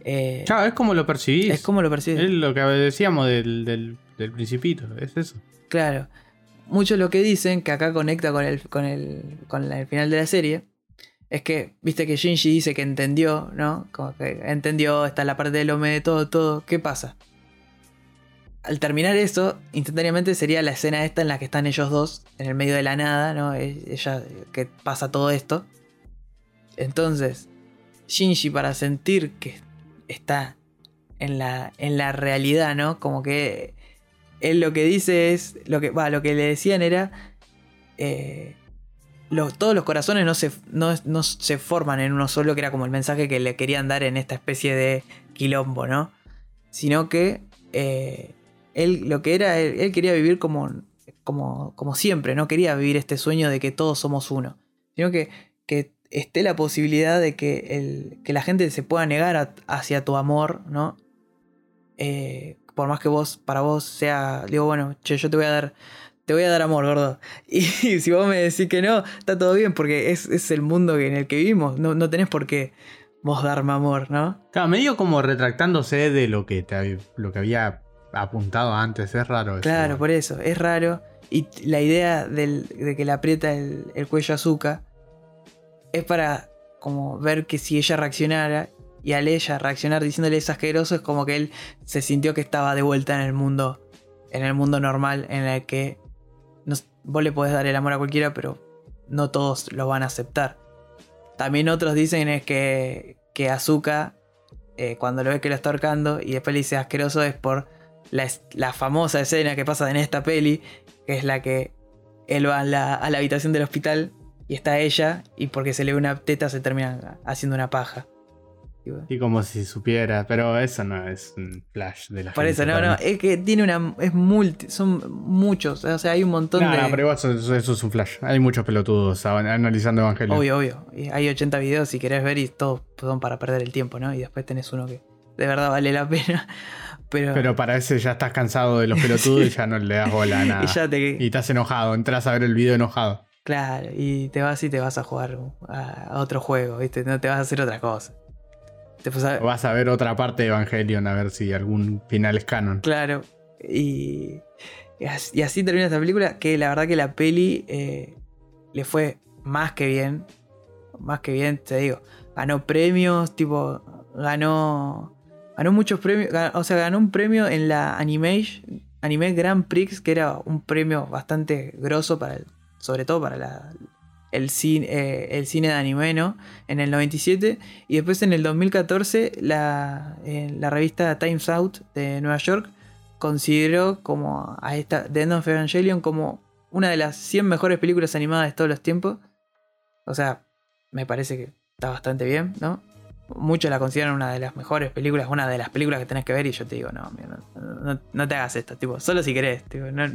Eh,
Claro, es como lo percibís.
es como lo percibes.
Es lo que decíamos del, del, del principito, es eso.
Claro. Muchos lo que dicen, que acá conecta con el, con el, con el final de la serie, es que, viste que Shinji dice que entendió, ¿no? Como que entendió, está la parte del Ome, todo, todo. ¿Qué pasa? Al terminar eso, instantáneamente sería la escena esta en la que están ellos dos, en el medio de la nada, ¿no? E- Ella, que pasa todo esto. Entonces, Shinji para sentir que está en la, en la realidad, ¿no? Como que él lo que dice es, lo que, lo que le decían era, eh, todos los corazones no se, no, no se forman en uno solo, que era como el mensaje que le querían dar en esta especie de quilombo, ¿no? Sino que eh, él lo que era, él, quería vivir como, como, como siempre, no quería vivir este sueño de que todos somos uno, sino que, que esté la posibilidad de que, el, que la gente se pueda negar hacia tu amor, ¿no? Eh, por más que vos, para vos sea, digo, bueno, che, yo te voy a dar, te voy a dar amor, gordo. Y si vos me decís que no, está todo bien, porque es, es el mundo en el que vivimos, no, no tenés por qué vos darme amor, ¿no?
Claro, medio como retractándose de lo que, te, lo que había apuntado antes, es raro eso.
Claro, por eso, es raro. Y la idea del- de que le aprieta el, el cuello a Zuka es para como ver que si ella reaccionara y al ella reaccionar diciéndole es asqueroso es como que él se sintió que estaba de vuelta en el mundo en el mundo normal en el que no, vos le podés dar el amor a cualquiera pero no todos lo van a aceptar. También otros dicen es que, que Azuka eh, cuando lo ve que lo está ahorcando y después le dice asqueroso es por la, famosa escena que pasa en esta peli, que es la que él va a la, a la habitación del hospital y está ella y porque se le ve una teta se termina haciendo una paja. Y
como si supiera, pero eso no es un flash de la
Por
gente
eso, no, no, es que tiene una. Es multi. Son muchos. O sea, hay un montón
No,
de.
no, pero igual eso, eso- es un flash. Hay muchos pelotudos analizando Evangelio.
Obvio, obvio. Hay 80 videos si querés ver y todos son para perder el tiempo, ¿no? Y después tenés uno que de verdad vale la pena. Pero,
Pero para ese ya estás cansado de los pelotudos y ya no le das bola a nada.
y ya te.
Y estás enojado, entras a ver el video enojado.
Claro, y te vas y te vas a jugar a, otro juego, ¿viste? No te vas a hacer otra cosa. A-
Vas a ver otra parte de Evangelion a ver si algún final es canon.
Claro. Y, y así termina esta película. Que la verdad que la peli eh, le fue más que bien. Más que bien, te digo. Ganó premios, tipo. Ganó. Ganó muchos premios. O sea, ganó un premio en la Anime Grand Prix, que era un premio bastante grosso para sobre todo para la- el, cine, eh, el cine de anime, ¿no? En el 97. Y después en el 2014, la, la revista Times Out de Nueva York consideró como a esta The End of Evangelion como una de las 100 mejores películas animadas de todos los tiempos. O sea, me parece que está bastante bien, ¿no? Muchos la consideran una de las mejores películas, una de las películas que tenés que ver y yo te digo, no, mira, no, no- no te hagas esto, tipo, solo si querés, tipo, no,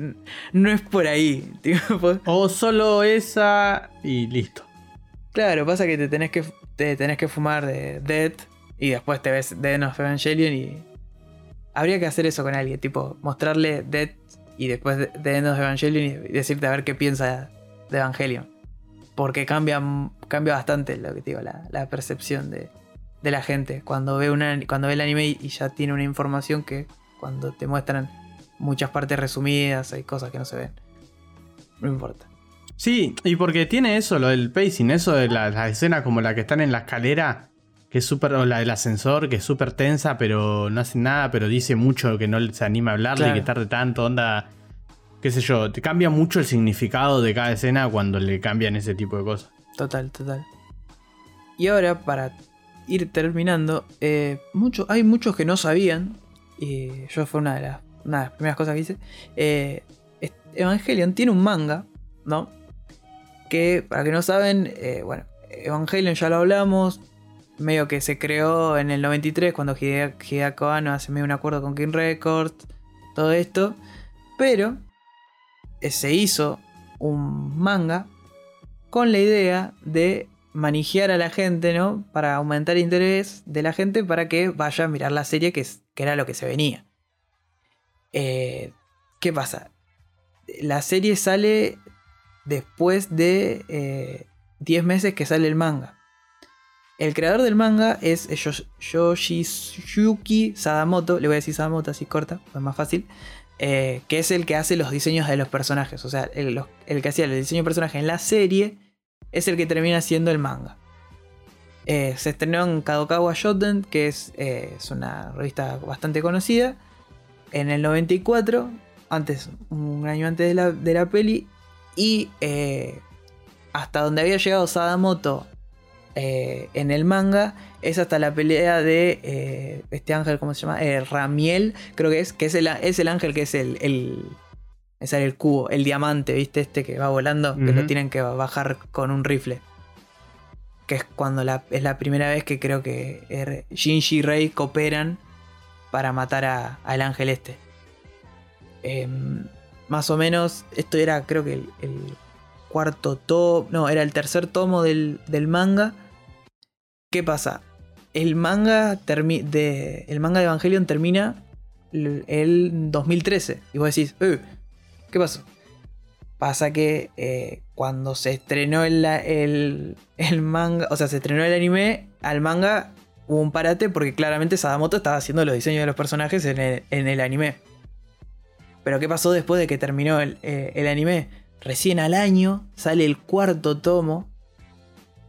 no es por ahí, tipo,
O solo esa y listo.
Claro, pasa que te tenés que, te tenés que fumar de Dead y después te ves Dead of Evangelion y. Habría que hacer eso con alguien, tipo, mostrarle Dead y después de- Dead of Evangelion y decirte a ver qué piensa de Evangelion. Porque cambia, cambia bastante lo que te digo, la, la percepción de, de la gente cuando ve, una, cuando ve el anime y ya tiene una información que cuando te muestran muchas partes resumidas, hay cosas que no se ven. No importa.
Sí, y porque tiene eso, lo del pacing, eso de la, la escena como la que están en la escalera, que es súper, o la del ascensor, que es súper tensa, pero no hace nada, pero dice mucho que no se anima a hablarle,
Claro.
que tarde tanto, onda, qué sé yo, te cambia mucho el significado de cada escena cuando le cambian ese tipo de cosas.
Total, total. Y ahora, para ir terminando, eh, hay muchos que no sabían, y yo fue una de las, una de las primeras cosas que hice. eh, Evangelion tiene un manga, ¿no? Que, para que no saben, eh, bueno, Evangelion ya lo hablamos, medio que se creó en el 93 cuando Hide- Hideaki Anno hace medio un acuerdo con King Records, todo esto, pero se hizo un manga con la idea de manejar a la gente, ¿no? Para aumentar el interés de la gente para que vaya a mirar la serie, que, es- que era lo que se venía. Eh, ¿Qué pasa? La serie sale después de eh, 10 meses que sale el manga. El creador del manga es Yosh- Yoshiyuki Sadamoto, le voy a decir Sadamoto así corta, es más fácil, eh, que es el que hace los diseños de los personajes. O sea, el, el que hacía el diseño de personajes en la serie es el que termina haciendo el manga. Eh, se estrenó en Kadokawa Shoten, que es, eh, una revista bastante conocida, en el 94, antes, un año antes de la, de la peli, y eh, hasta donde había llegado Sadamoto en el manga es hasta la pelea de este ángel, ¿cómo se llama? Ramiel, creo que es, que es el, es el ángel que es el, me sale el cubo, el diamante, ¿viste? Este que va volando, que lo tienen que bajar con un rifle. Que es cuando la, es la primera vez que creo que er, Shinji y Rei cooperan para matar a- al ángel este. Em, más o menos, esto era creo que el, el cuarto tomo, no, era el tercer tomo del, del manga. ¿Qué pasa? El manga, termi- de, el manga de Evangelion termina el, el 2013. Y vos decís, "Eh, ¿qué pasó? Pasa que eh, cuando se estrenó el, el, el manga, o sea, se estrenó el anime, al manga hubo un parate porque claramente Sadamoto estaba haciendo los diseños de los personajes en el, en el anime. Pero ¿qué pasó después de que terminó el, eh, el anime? Recién al año sale el cuarto tomo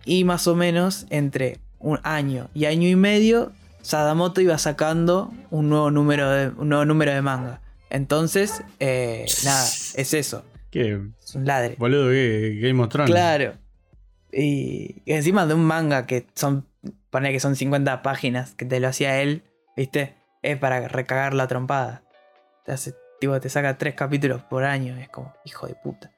y más o menos entre un año y año y medio Sadamoto iba sacando un nuevo número de, un nuevo número de manga. Entonces, eh, nada, es eso.
Que,
Es un ladre.
boludo, que Game of Thrones.
Claro. Y, y encima de un manga que son, pone que son 50 páginas, que te lo hacía él, ¿viste? Es para recagar la trompada. Te hace, tipo, te saca tres capítulos por año, es como, hijo de puta.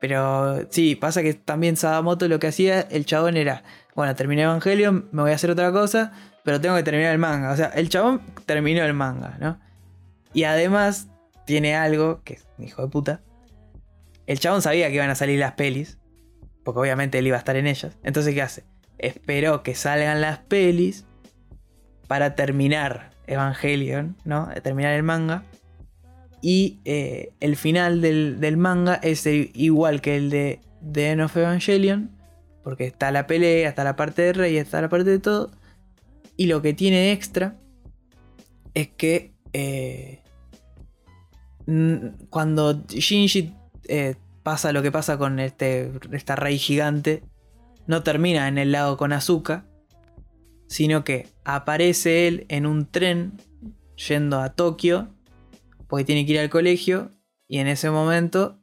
Pero sí, pasa que también Sadamoto lo que hacía, el chabón era, bueno, terminé Evangelion, me voy a hacer otra cosa, pero tengo que terminar el manga. O sea, el chabón terminó el manga, ¿no? Y además tiene algo, que es un hijo de puta. El chabón sabía que iban a salir las pelis, porque obviamente él iba a estar en ellas. Entonces, ¿qué hace? Esperó que salgan las pelis para terminar Evangelion, ¿no? Terminar el manga. Y eh, el final del, del manga es igual que el de The End of Evangelion. Porque está la pelea, está la parte de Rey, está la parte de todo. Y lo que tiene extra es que eh, cuando Shinji eh, pasa lo que pasa con este, esta rey gigante, no termina en el lago con Azuka, sino que aparece él en un tren yendo a Tokio, porque tiene que ir al colegio, y en ese momento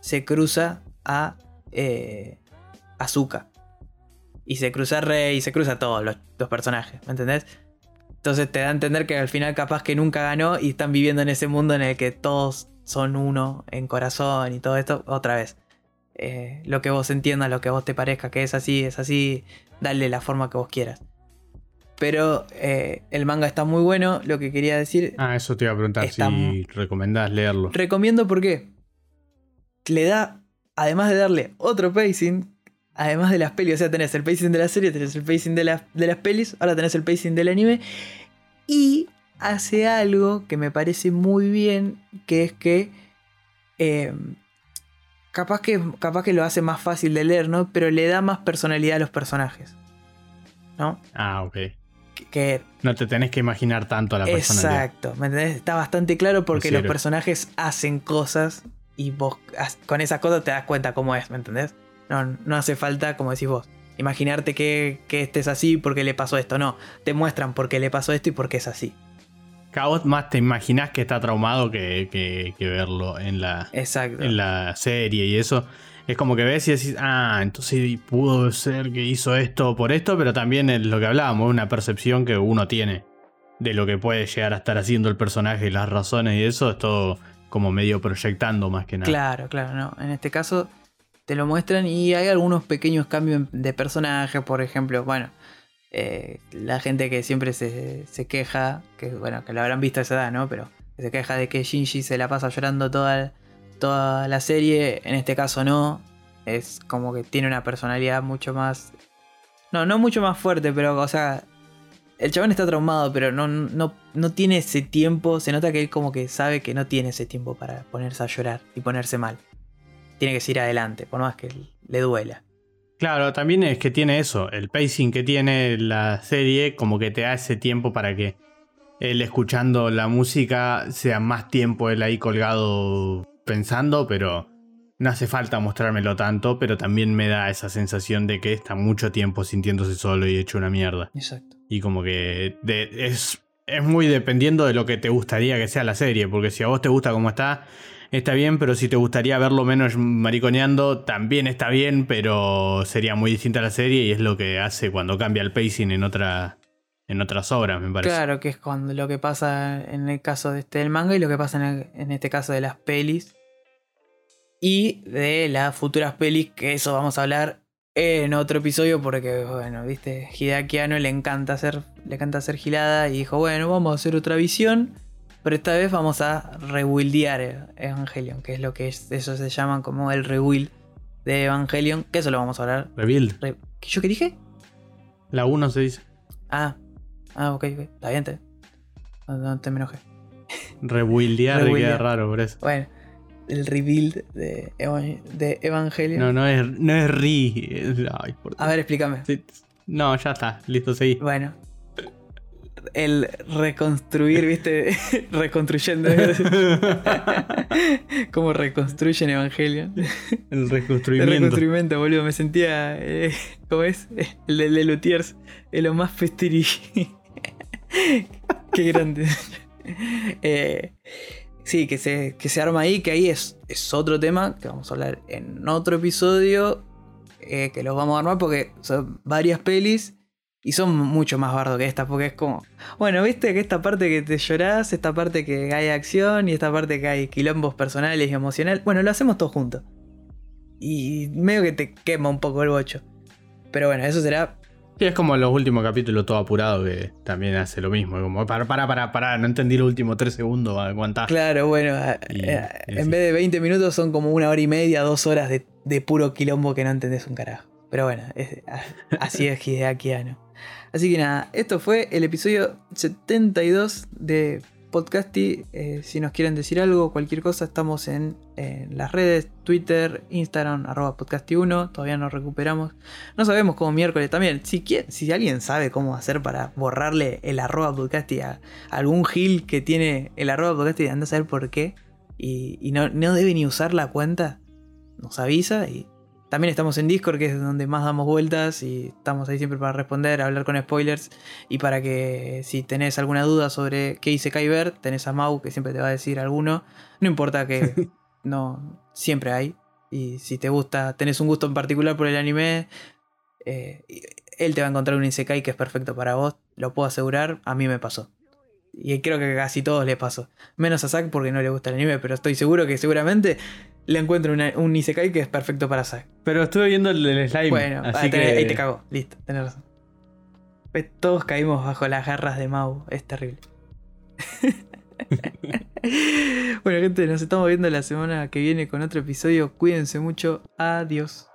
se cruza a eh, Azuka. Y se cruza Rey, y se cruza todos los personajes, ¿me entendés? Entonces te da a entender que al final capaz que nunca ganó y están viviendo en ese mundo en el que todos son uno en corazón y todo esto otra vez. Eh, lo que vos entiendas, lo que vos te parezca que es así, es así, dale la forma que vos quieras. Pero eh, el manga está muy bueno, lo que quería decir...
Ah, eso te iba a preguntar si recomendás leerlo.
Recomiendo porque le da, además de darle otro pacing, además de las pelis, o sea, tenés el pacing de la serie, tenés el pacing de, de las pelis, ahora tenés el pacing del anime. Y hace algo que me parece muy bien, que es que... Em, capaz que, capaz que lo hace más fácil de leer, ¿no? Pero le da más personalidad a los personajes. ¿No?
Ah, ok.
Que,
no te tenés que imaginar tanto a la personalidad.
Exacto, ¿me entendés? Está bastante claro porque los personajes hacen cosas y vos con esas cosas te das cuenta cómo es, ¿me entendés? No, no hace falta, como decís vos, imaginarte que, que este es así porque le pasó esto. No, te muestran por qué le pasó esto y por qué es así.
Cada más te imaginas que está traumado que, que, verlo en la,
Exacto.
en la serie y eso. Es como que ves y decís, ah, entonces pudo ser que hizo esto por esto, pero también es lo que hablábamos, una percepción que uno tiene de lo que puede llegar a estar haciendo el personaje y las razones y eso es todo como medio proyectando más que nada.
Claro, claro, no. En este caso te lo muestran y hay algunos pequeños cambios de personaje, por ejemplo, bueno, eh, la gente que siempre se, queja, que bueno, que lo habrán visto a esa edad, ¿no? Pero se queja de que Shinji se la pasa llorando toda, toda la serie, en este caso no, es como que tiene una personalidad mucho más... No, no mucho más fuerte, pero o sea, el chabón está traumado, pero no, no, no tiene ese tiempo. Se nota que él como que sabe que no tiene ese tiempo para ponerse a llorar y ponerse mal tiene que seguir adelante, por más que le duela.
Claro, también es que tiene eso, el pacing que tiene la serie como que te da ese tiempo para que él escuchando la música sea más tiempo él ahí colgado pensando, pero no hace falta mostrármelo tanto, pero también me da esa sensación de que está mucho tiempo sintiéndose solo y hecho una mierda.
Exacto.
Y como que es, es muy dependiendo de lo que te gustaría que sea la serie, porque si a vos te gusta como está, está bien, pero si te gustaría verlo menos mariconeando, también está bien, pero sería muy distinta la serie y es lo que hace cuando cambia el pacing en otra en otras obras, me parece.
Claro, que es cuando lo que pasa en el caso de este del manga y lo que pasa en, este caso de las pelis. Y de las futuras pelis, que eso vamos a hablar en otro episodio, porque, bueno, viste, Hideaki le encanta hacer, le encanta hacer gilada y dijo, bueno, vamos a hacer otra visión. Pero esta vez vamos a rebuildear Evangelion, que es lo que es, eso se llama como el rebuild de Evangelion, que eso lo vamos a hablar.
Rebuild.
¿Yo qué dije?
La 1 se dice.
Ah, ah, ok, ok. Está bien, te, no, te me enojes.
Rebuildear queda raro por eso.
Bueno, el rebuild de, de Evangelion.
No, no es, no es re.
a ver, explícame.
No, ya está, listo, seguí.
Bueno, el reconstruir, ¿viste? Reconstruyendo. Como reconstruyen Evangelion.
El reconstruimiento.
El reconstruimiento, boludo. Me sentía. Eh, ¿Cómo es? El de Lelutiers. El lo más festiri. Qué grande. Eh, sí, que se, que se arma ahí, que ahí es, es otro tema que vamos a hablar en otro episodio. Eh, que los vamos a armar porque son varias pelis y son mucho más bardo que esta, porque es como. Bueno, viste que esta parte que te llorás, esta parte que hay acción y esta parte que hay quilombos personales y emocionales. Bueno, lo hacemos todo juntos. Y medio que te quema un poco el bocho. Pero bueno, eso será.
Sí, es como los últimos capítulos todo apurado que también hace lo mismo. Como, para, para, para, para, no entendí los últimos tres segundos, aguantá.
Claro, bueno, eh, en vez de 20 minutos son como una hora y media, dos horas de, de puro quilombo que no entendés un carajo. Pero bueno, así es Hideaki Anno. Así que nada, esto fue el episodio 72 de Podcasti. Eh, si nos quieren decir algo, cualquier cosa, estamos en, las redes, Twitter, Instagram, arroba podcasti1. Todavía nos recuperamos. No sabemos cómo miércoles también. Si, si alguien sabe cómo hacer para borrarle el arroba podcasti a, algún gil que tiene el arroba podcasti, anda a saber por qué. Y, no, no debe ni usar la cuenta. Nos avisa y también estamos en Discord, que es donde más damos vueltas y estamos ahí siempre para responder, hablar con spoilers y para que si tenés alguna duda sobre qué hice Kyber, tenés a Mau que siempre te va a decir alguno. No importa que no siempre hay. Y si te gusta, tenés un gusto en particular por el anime, eh, él te va a encontrar un Isekai que es perfecto para vos, lo puedo asegurar, a mí me pasó. Y creo que a casi todos le pasó. Menos a Zack porque no le gusta el anime, pero estoy seguro que seguramente le encuentro un Isekai que es perfecto para Zack.
Pero estuve viendo el del slime.
Bueno, ahí, te, cago. Listo, tenés razón. Todos caímos bajo las garras de Mau. Es terrible. bueno, gente, nos estamos viendo la semana que viene con otro episodio. Cuídense mucho. Adiós.